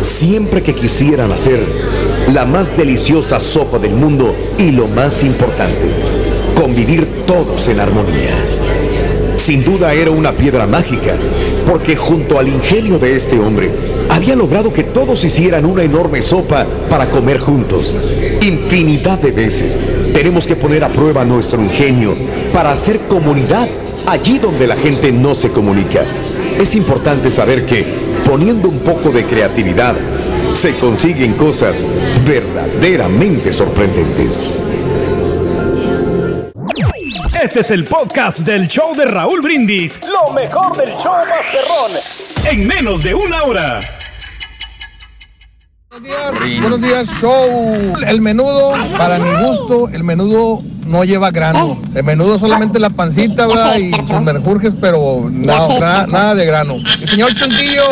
siempre que quisieran hacer la más deliciosa sopa del mundo y lo más importante, convivir todos en armonía. Sin duda era una piedra mágica, porque junto al ingenio de este hombre, había logrado que todos hicieran una enorme sopa para comer juntos. Infinidad de veces tenemos que poner a prueba nuestro ingenio para hacer comunidad allí donde la gente no se comunica. Es importante saber que, poniendo un poco de creatividad, se consiguen cosas verdaderamente sorprendentes. Este es el podcast del show de Raúl Brindis. Lo mejor del show Masterrón. En menos de una hora. Buenos días, buenos días, show. El menudo, para mi gusto, el menudo no lleva grano. El menudo solamente la pancita, ¿verdad? Y sus merjurjes, pero nada, nada, de grano. El señor Chuntillo,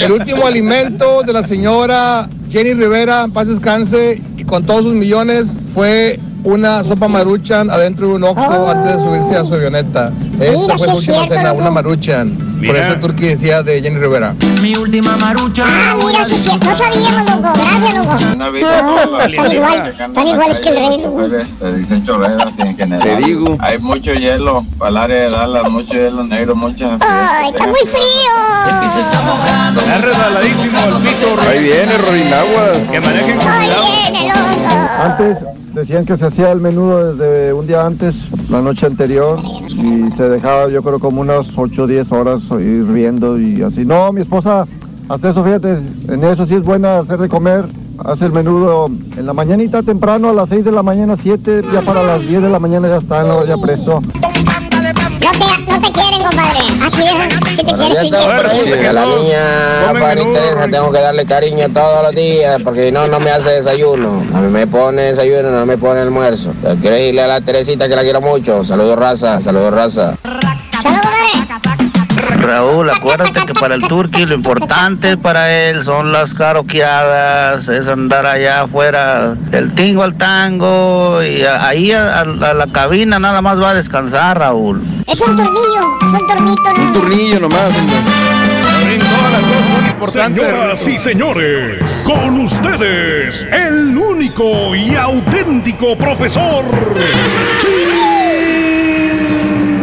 el último alimento de la señora Jenny Rivera, paz descanse, y con todos sus millones, fue una sopa maruchan adentro de un oxo Oh. antes de subirse a su avioneta. Esa Mira, fue su última cierto, cena, una maruchan. Por eso el turqui decía de Jenny Rivera. Mi última marucha. Ah, mira, sí, sí, no sabíamos, loco. Gracias, loco. No, están igual, están iguales que el rey, loco. Te dicen choreras y en general. Te digo. Hay mucho hielo para el área de Dallas, mucho hielo negro, muchas. Ay, está muy frío. Se está mojando. Está resbaladísimo el piso, Ahí viene Rorinagua. Que manejen con cuidado. viene, loco. Antes decían que se hacía el menudo desde un día antes, la noche anterior, y se dejaba yo creo como unas 8 o 10 horas hirviendo y así. No, mi esposa, hasta eso fíjate, en eso sí es buena hacer de comer. Hace el menudo en la mañanita temprano, a las 6 de la mañana, 7, ya para las 10 de la mañana ya está, no, ya presto. No te, no te quieren, compadre. Así es, que te quieren. que A la niña tengo que darle cariño todos los días porque si no, no me hace desayuno. A mí me pone desayuno, no me pone almuerzo. Quiero decirle a la Teresita que la quiero mucho. Saludos, raza. Saludos, raza. Raúl, acuérdate que para el turqui lo importante para él son las caroqueadas, es andar allá afuera del tingo al tango y ahí a, a- a la cabina nada más va a descansar, Raúl. Es un tornillo, es un tornito, Un ¿no? nomás. cosas son importantes. Señoras y señores, con ustedes, el único y auténtico profesor.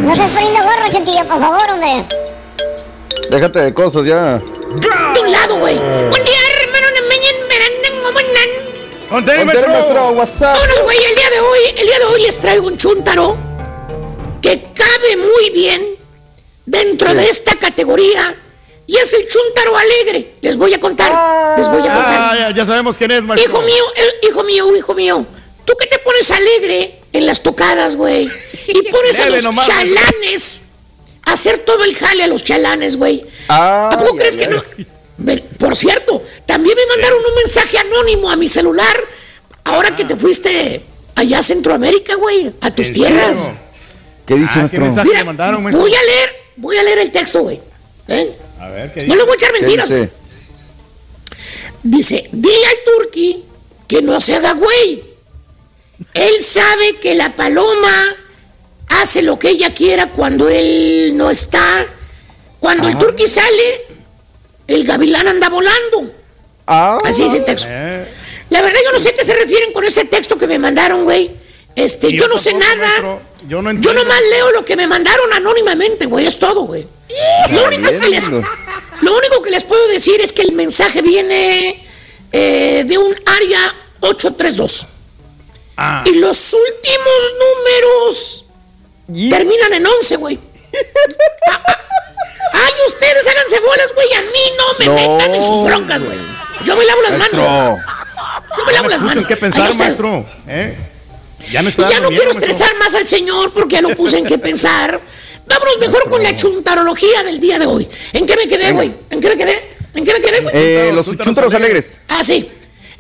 No estás poniendo gorro, Chantillo, por favor, hombre. Déjate de cosas ya. De un lado, güey. Buen día, hermano de Meñen, maestro, WhatsApp. Vámonos, güey, el día de hoy, el día de hoy les traigo un chúntaro que cabe muy bien dentro de esta categoría y es el chúntaro alegre. Les voy a contar, les voy a contar. Ah, ya, ya sabemos quién es, maestro. Hijo mío, eh, hijo mío, hijo mío, tú que te pones alegre en las tocadas, güey, y pones a los nomás, chalanes hacer todo el jale a los chalanes, güey. Ah, ¿A poco ay, crees ay, que ay. no? Me- por cierto, también me mandaron un mensaje anónimo a mi celular ahora que te fuiste allá a Centroamérica, güey, a tus ¿En tierras. serio? ¿Qué dice Ah, ¿qué nuestro? mensaje Mira, mandaron, voy a leer, voy a leer el texto, güey. ¿Eh? A ver, ¿qué No dice? le voy a echar ¿Qué mentiras. dice? Dice, dile al turqui que no se haga güey. Él sabe que la paloma hace lo que ella quiera cuando él no está Cuando el turqui sale, el gavilán anda volando. Ah. Así es el texto. La verdad, yo no sé a qué se refieren con ese texto que me mandaron, güey. Este, yo, no sé nada. Yo, no yo nomás leo lo que me mandaron anónimamente, güey. Es todo, güey. Lo único, que les, lo único que les puedo decir es que el mensaje viene eh, de un área 832. Ah. Y los últimos números terminan en 11, güey. Ay, ustedes háganse bolas, güey. A mí no me metan en sus broncas, güey. Yo me lavo las manos. Yo me lavo las manos. qué pensar, maestro? ¿Eh? Ya, no quiero estresar más al señor porque ya lo puse en qué pensar. Vámonos mejor con la chuntarología del día de hoy. ¿En qué me quedé, güey? ¿En qué me quedé? ¿En qué me quedé, güey? Eh, los chuntaros alegres. Ah, sí.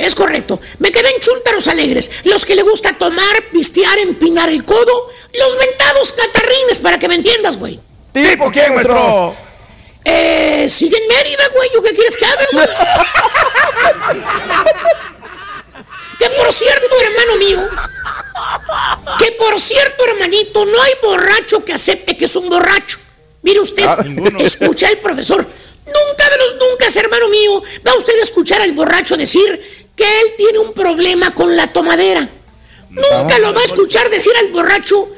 Es correcto. Me quedé en chuntaros alegres. Los que le gusta tomar, pistear, empinar el codo. Los ventados catarrines, para que me entiendas, güey. ¿Tipo quién, maestro? Eh, sigue en Mérida, güey. ¿Yo qué quieres que haga, güey? que por cierto, hermano mío, que por cierto, hermanito, no hay borracho que acepte que es un borracho. Mire usted, ah, escucha el profesor. Nunca de los nunca, hermano mío, va usted a escuchar al borracho decir que él tiene un problema con la tomadera. Nunca lo va a escuchar decir al borracho,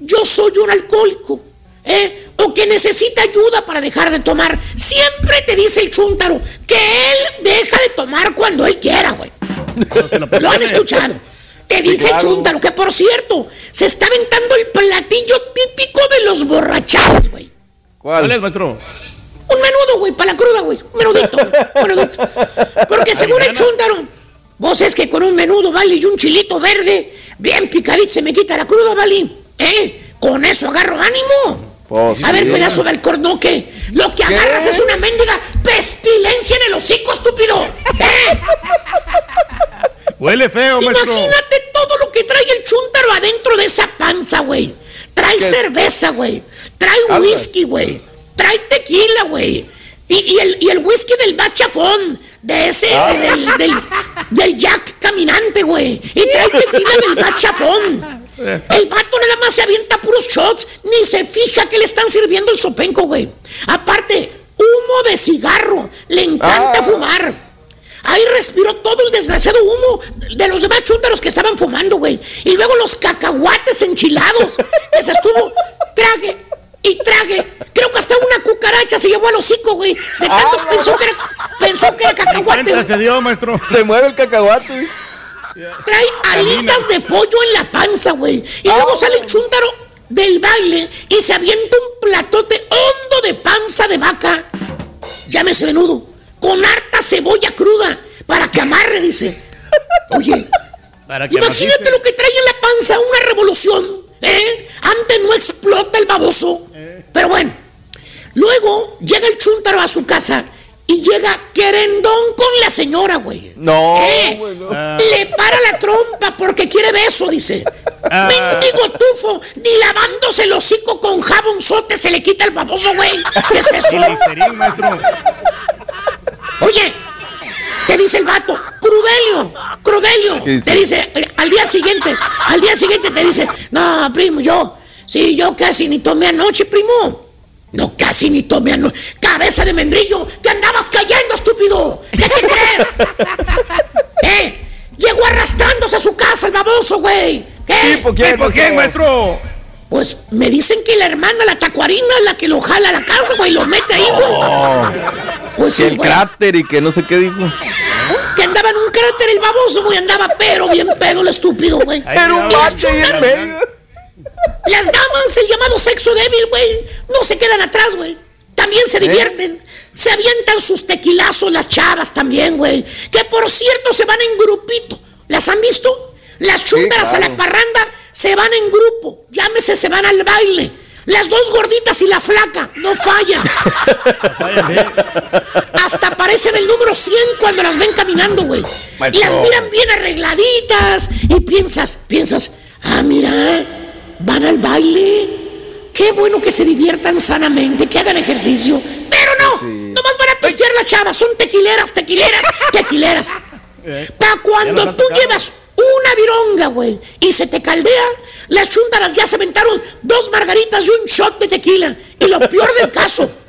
yo soy un alcohólico. ¿eh? o que necesita ayuda para dejar de tomar. Siempre te dice el chúntaro que él deja de tomar cuando él quiera, güey. Lo han escuchado. Te dice el chúntaro que, por cierto, se está aventando el platillo típico de los borrachados, güey. ¿Cuál es, maestro? Un menudo, güey, para la cruda, güey. Un menudito, güey. menudito. Porque según el chúntaro, vos es que con un menudo, vale, y un chilito verde, bien picadito, se me quita la cruda, vale. ¿Eh? Con eso agarro ánimo. Pues a ver, pedazo del cornoque. Lo que agarras es una mendiga pestilencia en el hocico, estúpido. ¿Eh? Huele feo, Imagínate todo lo que trae el chúntaro adentro de esa panza, güey. Trae cerveza, güey. Trae whisky, güey. Trae tequila, güey. Y, el, y, el, whisky del bachafón. De ese, ah. del, del, Jack caminante, güey. Y trae tequila del bachafón. El vato nada más se avienta puros shots, ni se fija que le están sirviendo el sopenco, güey. Aparte, humo de cigarro, le encanta ah. fumar. Ahí respiró todo el desgraciado humo de los demás chúntaros que estaban fumando, güey. Y luego los cacahuates enchilados, que se estuvo trague y trague. Creo que hasta una cucaracha se llevó al hocico, güey. De tanto ah. pensó, que era, pensó que era cacahuate. Se dio, maestro. Se mueve el cacahuate. Trae alitas de pollo en la panza, güey. Y luego sale el chúntaro del baile y se avienta un platote hondo de panza de vaca. Llámese venudo. Con harta cebolla cruda para que amarre, dice. Oye, imagínate lo que trae en la panza, una revolución. ¿eh? Antes no explota el baboso. Eh. Pero bueno, luego llega chúntaro a su casa y llega querendón con la señora, güey. No, eh, Le para la trompa porque quiere beso, dice. Ah. Mendigo tufo, ni lavándose el hocico con jabonzote se le quita el baboso, güey. ¿Qué es eso? Oye, te dice el vato, Crudelio, Crudelio. Te dice, al día siguiente, al día siguiente te dice, no, primo, yo, sí, yo casi ni tomé anoche, primo. No, casi ni tomé a... Cabeza de membrillo, ¡Te andabas cayendo, estúpido. ¿Qué te crees? ¿Eh? Llegó arrastrándose a su casa el baboso, güey. ¿Qué? ¿Por qué, ¿Por qué, maestro? Pues me dicen que la hermana, la tacuarina, es la que lo jala a la casa, güey, y lo mete ahí, güey. Oh. Pues sí, el cráter y que no sé qué dijo. Que andaba en un cráter el baboso, güey, andaba pero bien pedo el estúpido, güey. Pero un macho las damas, el llamado sexo débil, güey, no se quedan atrás, güey. También se ¿Eh? divierten. Se avientan sus tequilazos las chavas también, güey. Que por cierto se van en grupito. ¿Las han visto? Las chúntaras a la parranda se van en grupo. Llámese, se van al baile. Las dos gorditas y la flaca no fallan. Hasta aparecen el número 100 cuando las ven caminando, güey. Y las miran bien arregladitas. Y piensas, piensas, ah, mira, van al baile. Qué bueno que se diviertan sanamente, que hagan ejercicio. Pero no, no nomás van a pistear las chavas. Son tequileras, tequileras, tequileras. Eh, Para cuando tú llevas una vironga, güey, y se te caldea, las chúntaras ya se aventaron dos margaritas y un shot de tequila. Y lo peor del caso,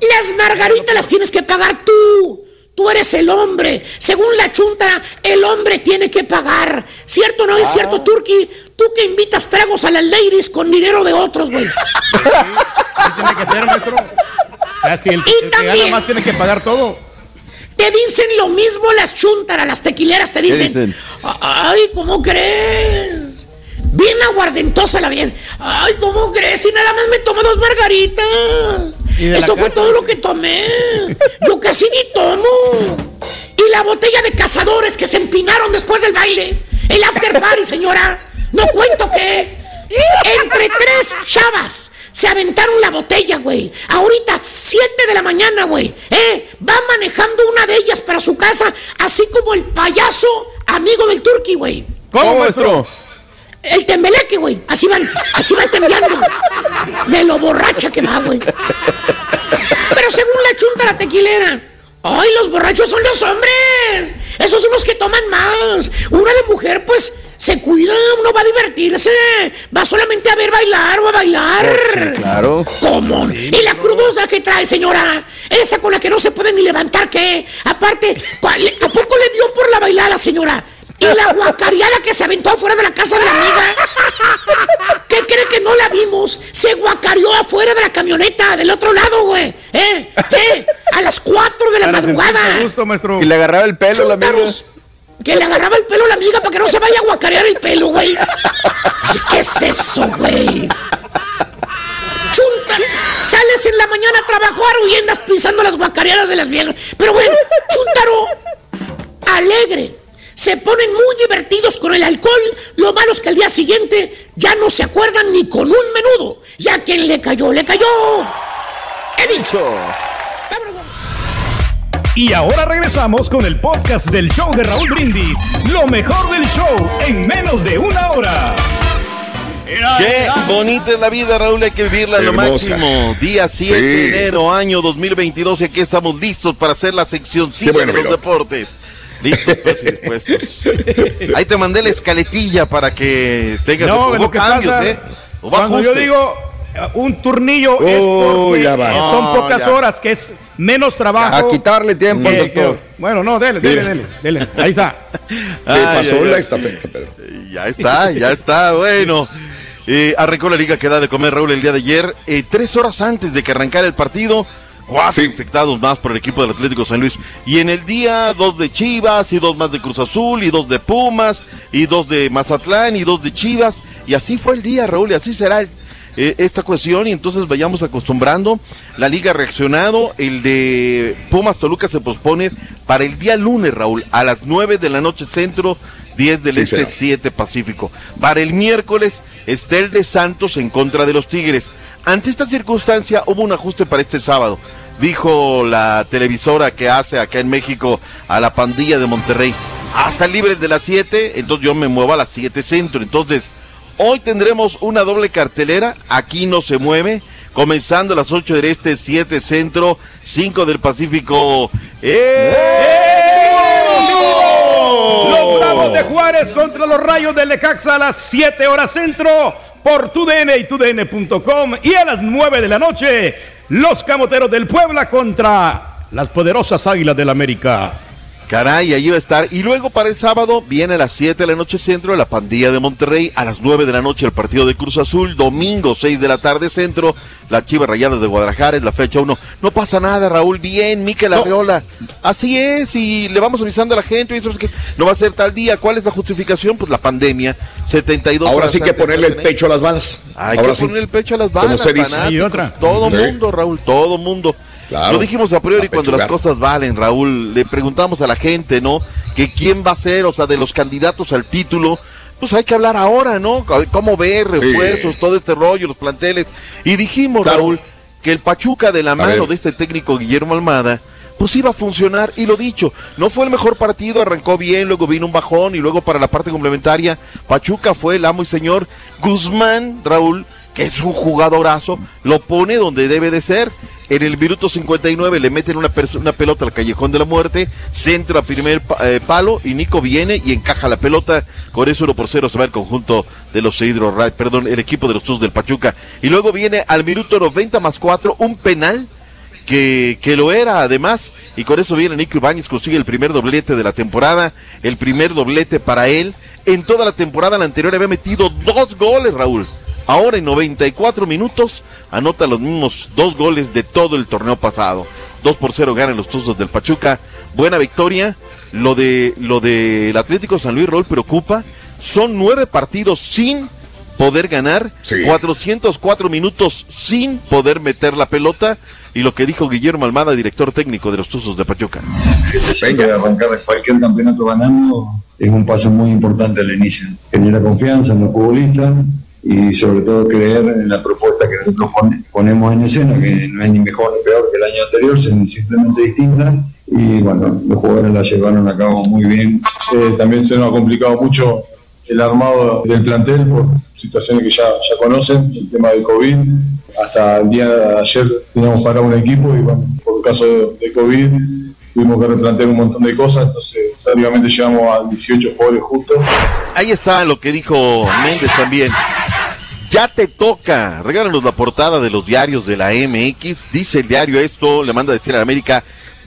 Las margaritas las tienes que pagar tú. Tú eres el hombre. Según la chunta, el hombre tiene que pagar. ¿Cierto o no es ah. cierto, Turki? Tú que invitas tragos a las ladies con dinero de otros, güey. Sí, tiene que ser, maestro. Así el, y también, más tiene que pagar todo. Te dicen lo mismo las chuntaras, las tequileras te dicen, ay, ¿cómo crees? Bien aguardentosa la bien. Ay, ¿cómo crees? Y nada más me tomo dos margaritas. Eso fue todo lo que tomé. Yo casi ni tomo. Y la botella de cazadores que se empinaron después del baile. El after party, señora. No cuento que entre tres chavas se aventaron la botella, güey. Ahorita, 7 de la mañana, güey. ¿Eh? Va manejando una de ellas para su casa, así como el payaso amigo del turqui, güey. ¿Cómo, maestro? El tembeleque, güey. Así van, así van temblando. De lo borracha que va, güey. Pero según la chunta la tequilera. ¡Ay, los borrachos son los hombres! Esos son los que toman más. Una de mujer, pues, se cuida, uno va a divertirse, va solamente a ver bailar o a bailar. Oh, claro. ¿Cómo? ¿Y la crudosa que trae, señora? Esa con la que no se puede ni levantar, ¿qué? Aparte, ¿a poco le dio por la bailada, señora? Y la guacariada que se aventó afuera de la casa de la amiga. ¿Qué cree que no la vimos? Se guacarió afuera de la camioneta, del otro lado, güey. ¿Eh? ¿Eh? A las 4 de la madrugada. Y le agarraba el pelo la amiga que le agarraba el pelo a la amiga para que no se vaya a guacarear el pelo, güey. ¿Qué es eso, güey? Chunta, sales en la mañana a trabajar y andas pisando las guacareadas de las viejas. Pero bueno, Chuntaro, alegre. Se ponen muy divertidos con el alcohol. Lo malo es que al día siguiente ya no se acuerdan ni con un menudo. Ya quien le cayó, le cayó. He dicho. Y ahora regresamos con el podcast del show de Raúl Brindis. Lo mejor del show en menos de una hora. Qué bonita es la vida, Raúl, hay que vivirla lo máximo. Día 7 de enero, año 2022, y aquí estamos listos para hacer la sección 5 de los deportes. Listos, pues, y dispuestos. Ahí te mandé la escaletilla para que tengas no, lo que cambios, ¿eh? Cuando yo digo un turnillo es porque son pocas horas, que es menos trabajo. A quitarle tiempo al doctor. bueno, no, dele, dele, dele, dele. Ahí está. ¿Qué pasó la estafeta, Pedro? Ya está, ya está, bueno. Eh, arrancó la liga que da de comer Raúl el día de ayer, eh, tres horas antes de que arrancara el partido. Cuatro infectados más por el equipo del Atlético San Luis. Y en el día, dos de Chivas, y dos más de Cruz Azul, y dos de Pumas, y dos de Mazatlán, y dos de Chivas. Y así fue el día, Raúl, y así será el eh, esta cuestión y entonces vayamos acostumbrando. La liga ha reaccionado, el de Pumas Toluca se pospone para el día lunes, Raúl, a las 9 de la noche centro, 10 del este, 7 pacífico. Para el miércoles está el de Santos en contra de los Tigres. Ante esta circunstancia hubo un ajuste para este sábado. Dijo la televisora que hace acá en México a la pandilla de Monterrey. Hasta libre de las 7, entonces yo me muevo a las 7 centro. Entonces, Hoy tendremos una doble cartelera, aquí no se mueve, comenzando a las 8 del Este, 7 Centro, 5 del Pacífico. ¡Eh! Los Bravos de Juárez contra los Rayos de Lecaxa a las 7 horas Centro por TUDN y TUDN.com y a las 9 de la noche, los Camoteros del Puebla contra las poderosas Águilas del América. Caray, ahí va a estar. Y luego para el sábado viene a las 7 de la noche centro la pandilla de Monterrey, a las 9 de la noche el partido de Cruz Azul, domingo 6 de la tarde centro, la Chivas Rayadas de Guadalajara es la fecha 1. No pasa nada, Raúl, bien, Miquel Arreola. Así es, y le vamos avisando a la gente, y eso es que no va a ser tal día. ¿Cuál es la justificación? Pues la pandemia, 72 Ahora sí que ponerle el pecho a las balas. Hay que ponerle el pecho a las balas. se dice. Y otra. Todo mundo, Raúl, todo mundo. Lo dijimos a priori cuando las cosas valen, Raúl. Le preguntamos a la gente, ¿no? Que quién va a ser, o sea, de los candidatos al título. Pues hay que hablar ahora, ¿no? Cómo ver, refuerzos, todo este rollo, los planteles. Y dijimos, Raúl, que el Pachuca de la mano de este técnico Guillermo Almada, pues iba a funcionar. Y lo dicho, no fue el mejor partido, arrancó bien, luego vino un bajón y luego para la parte complementaria, Pachuca fue el amo y señor. Guzmán, Raúl, que es un jugadorazo, lo pone donde debe de ser. En el minuto 59 le meten una, una pelota al callejón de la muerte, centro a primer eh, palo y Nico viene y encaja la pelota. Con eso 1 por 0 se va el conjunto de los Hidro perdón, el equipo de los Sus del Pachuca. Y luego viene al minuto 90 más 4 un penal que, que, lo era además. Y con eso viene Nico Ibáñez, consigue el primer doblete de la temporada, el primer doblete para él. En toda la temporada la anterior había metido dos goles, Raúl. Ahora en 94 minutos anota los mismos dos goles de todo el torneo pasado. 2 por 0 ganan los Tuzos del Pachuca. Buena victoria. Lo de lo del Atlético San Luis Raúl preocupa. Son nueve partidos sin poder ganar, 404 minutos sin poder meter la pelota y lo que dijo Guillermo Almada, director técnico de los Tuzos de Pachuca. Venga. De arrancar cualquier campeonato ganando es un paso muy importante al inicio. Genera confianza en los futbolistas y sobre todo creer en la propuesta que nosotros ponemos en escena, que no es ni mejor ni peor que el año anterior, sino simplemente distinta. Y bueno, los jugadores la llevaron a cabo muy bien. Eh, también se nos ha complicado mucho el armado del plantel por situaciones que ya, ya conocen, el tema de COVID. Hasta el día de ayer teníamos para un equipo y bueno, por el caso de, COVID tuvimos que replantear un montón de cosas, entonces prácticamente llegamos a 18 jugadores justos. Ahí está lo que dijo Méndez también. Ya te toca. Regálanos la portada de los diarios de la MX. Dice el diario esto, le manda a decir a América,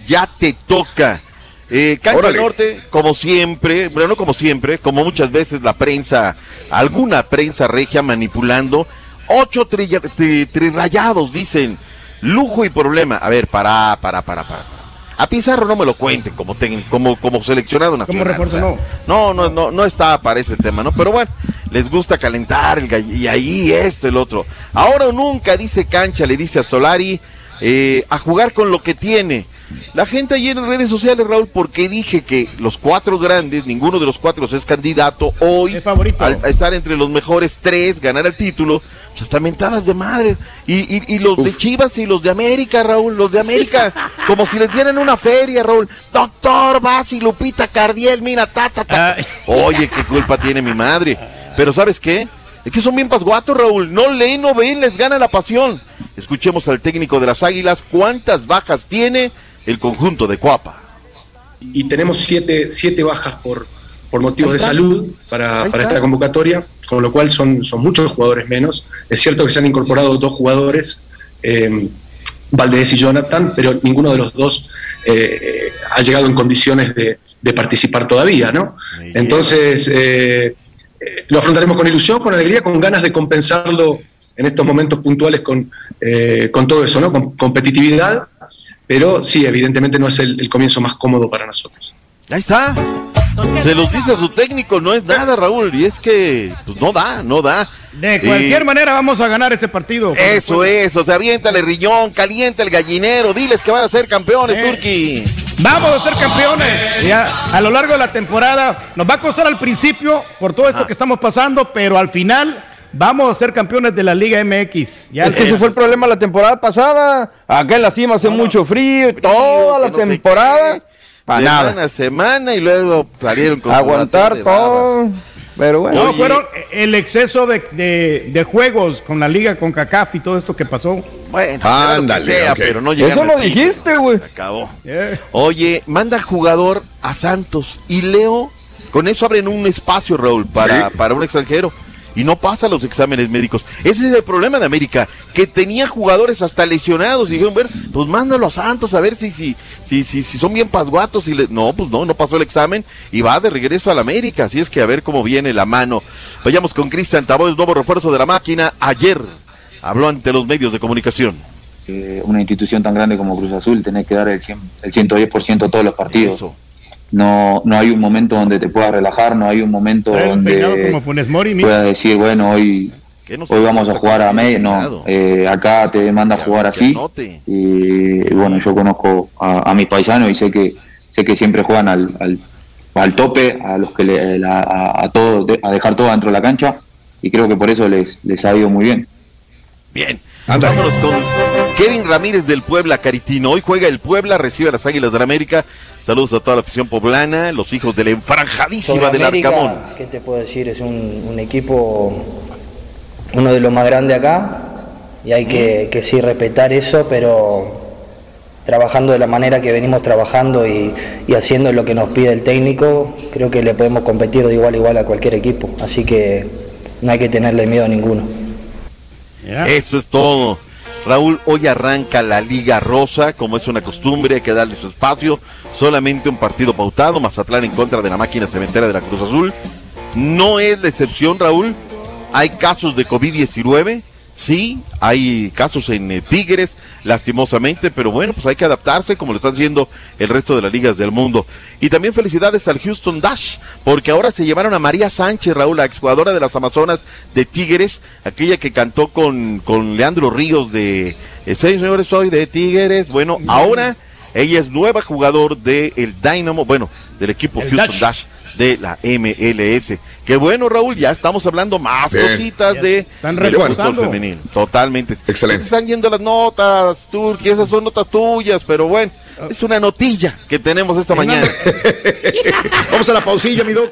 ya te toca. Eh, Cancha Norte, como siempre, bueno, no como siempre, como muchas veces la prensa, alguna prensa regia manipulando, ocho trirayados, dicen, lujo y problema. A ver, para, para, para, para. A Pizarro no me lo cuenten como, como, como seleccionado nacional. ¿Cómo no? No, no, no, no está para ese tema, ¿no? Pero bueno, les gusta calentar el y ahí esto, el otro. Ahora o nunca, dice Cancha, le dice a Solari, eh, a jugar con lo que tiene. La gente ayer en redes sociales, Raúl, porque dije que los cuatro grandes, ninguno de los cuatro es candidato hoy Al, a estar entre los mejores tres, ganar el título, pues hasta mentadas de madre. Y, y, los de Chivas y los de América, Raúl, los de América, como si les dieran una feria, Raúl. Doctor Basi, Lupita Cardiel, mira, ta, ta, ta. Oye, qué culpa tiene mi madre. Pero ¿sabes qué? Es que son bien pasguatos, Raúl. No leen, no ven, les gana la pasión. Escuchemos al técnico de las Águilas cuántas bajas tiene el conjunto de Cuapa. Y tenemos siete, siete bajas por, por motivos de salud para, para esta convocatoria, con lo cual son, son muchos jugadores menos. Es cierto que se han incorporado dos jugadores, eh, Valdés y Jonathan, pero ninguno de los dos eh, ha llegado en condiciones de, de participar todavía, ¿no? Entonces, eh, lo afrontaremos con ilusión, con alegría, con ganas de compensarlo en estos momentos puntuales con, con todo eso, ¿no? Con competitividad pero sí, evidentemente no es el, comienzo más cómodo para nosotros. Ahí está. Se los dice a su técnico, no es nada, Raúl, y es que pues, no da, no da. De cualquier manera vamos a ganar este partido. Eso es, o sea, aviéntale riñón, calienta el gallinero, diles que van a ser campeones, Turki. Vamos a ser campeones. Ya, a lo largo de la temporada nos va a costar al principio por todo esto que estamos pasando, pero al final Vamos a ser campeones de la Liga MX. Ya es que ese fue el problema la temporada pasada. Acá en la cima hace mucho frío, toda la temporada. Para nada. semana y luego salieron con Aguantar todo. Pero bueno. No, fueron el exceso de, juegos con la liga, con CACAF y todo esto que pasó. Bueno, ándale, pero no Eso lo dijiste, güey. Acabó. Oye, manda jugador a Santos y Leo, con eso abren un espacio, Raúl, para, para un extranjero y no pasa los exámenes médicos. Ese es el problema de América, que tenía jugadores hasta lesionados y dijeron, ver, pues mándalo a Santos a ver si si si si, si son bien pasguatos y le... no, pues no, no pasó el examen y va de regreso a la América, así es que a ver cómo viene la mano. Vayamos con Cristian Tabo, el nuevo refuerzo de la máquina. Ayer habló ante los medios de comunicación. una institución tan grande como Cruz Azul tiene que dar el, 100, el 110% a todos los partidos no, no hay un momento donde te puedas relajar, no hay un momento donde puedas decir, bueno, hoy, hoy vamos a jugar a medio, no, eh, acá te manda a jugar así y, bueno, yo conozco a, mis paisanos y sé que sé que siempre juegan al, al, al tope, a los que le, a, a, todo, a dejar todo dentro de la cancha y creo que por eso les, les ha ido muy bien. Bien. Vámonos con Kevin Ramírez del Puebla Caritino. Hoy juega el Puebla, recibe a las Águilas de la América. Saludos a toda la afición poblana, los hijos de la enfranjadísima del Arcamón. ¿Qué te puedo decir? Es un, equipo, uno de los más grandes acá, y hay que, que, sí respetar eso, pero trabajando de la manera que venimos trabajando y, y, haciendo lo que nos pide el técnico, creo que le podemos competir de igual a igual a cualquier equipo. Así que no hay que tenerle miedo a ninguno. Eso es todo. Raúl, hoy arranca la Liga Rosa, como es una costumbre, hay que darle su espacio. Solamente un partido pautado, Mazatlán en contra de la máquina cementera de la Cruz Azul. No es la excepción, Raúl. Hay casos de COVID-19 Sí, hay casos en eh, Tigres, lastimosamente, pero bueno, pues hay que adaptarse como lo están haciendo el resto de las ligas del mundo. Y también felicidades al Houston Dash, porque ahora se llevaron a María Sánchez, Raúl, la exjugadora de las Amazonas de Tigres, aquella que cantó con, con Leandro Ríos de eh, Seis señores, soy de Tigres. Bueno, ahora ella es nueva jugador del el Dynamo, bueno, del equipo Houston Dash de la MLS. Qué bueno, Raúl, ya estamos hablando más cositas de están fútbol femenino. Totalmente. Excelente. Están yendo las notas, Turki, esas son notas tuyas, pero bueno, es una notilla que tenemos esta mañana. Vamos a la pausilla, mi doc.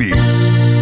90s.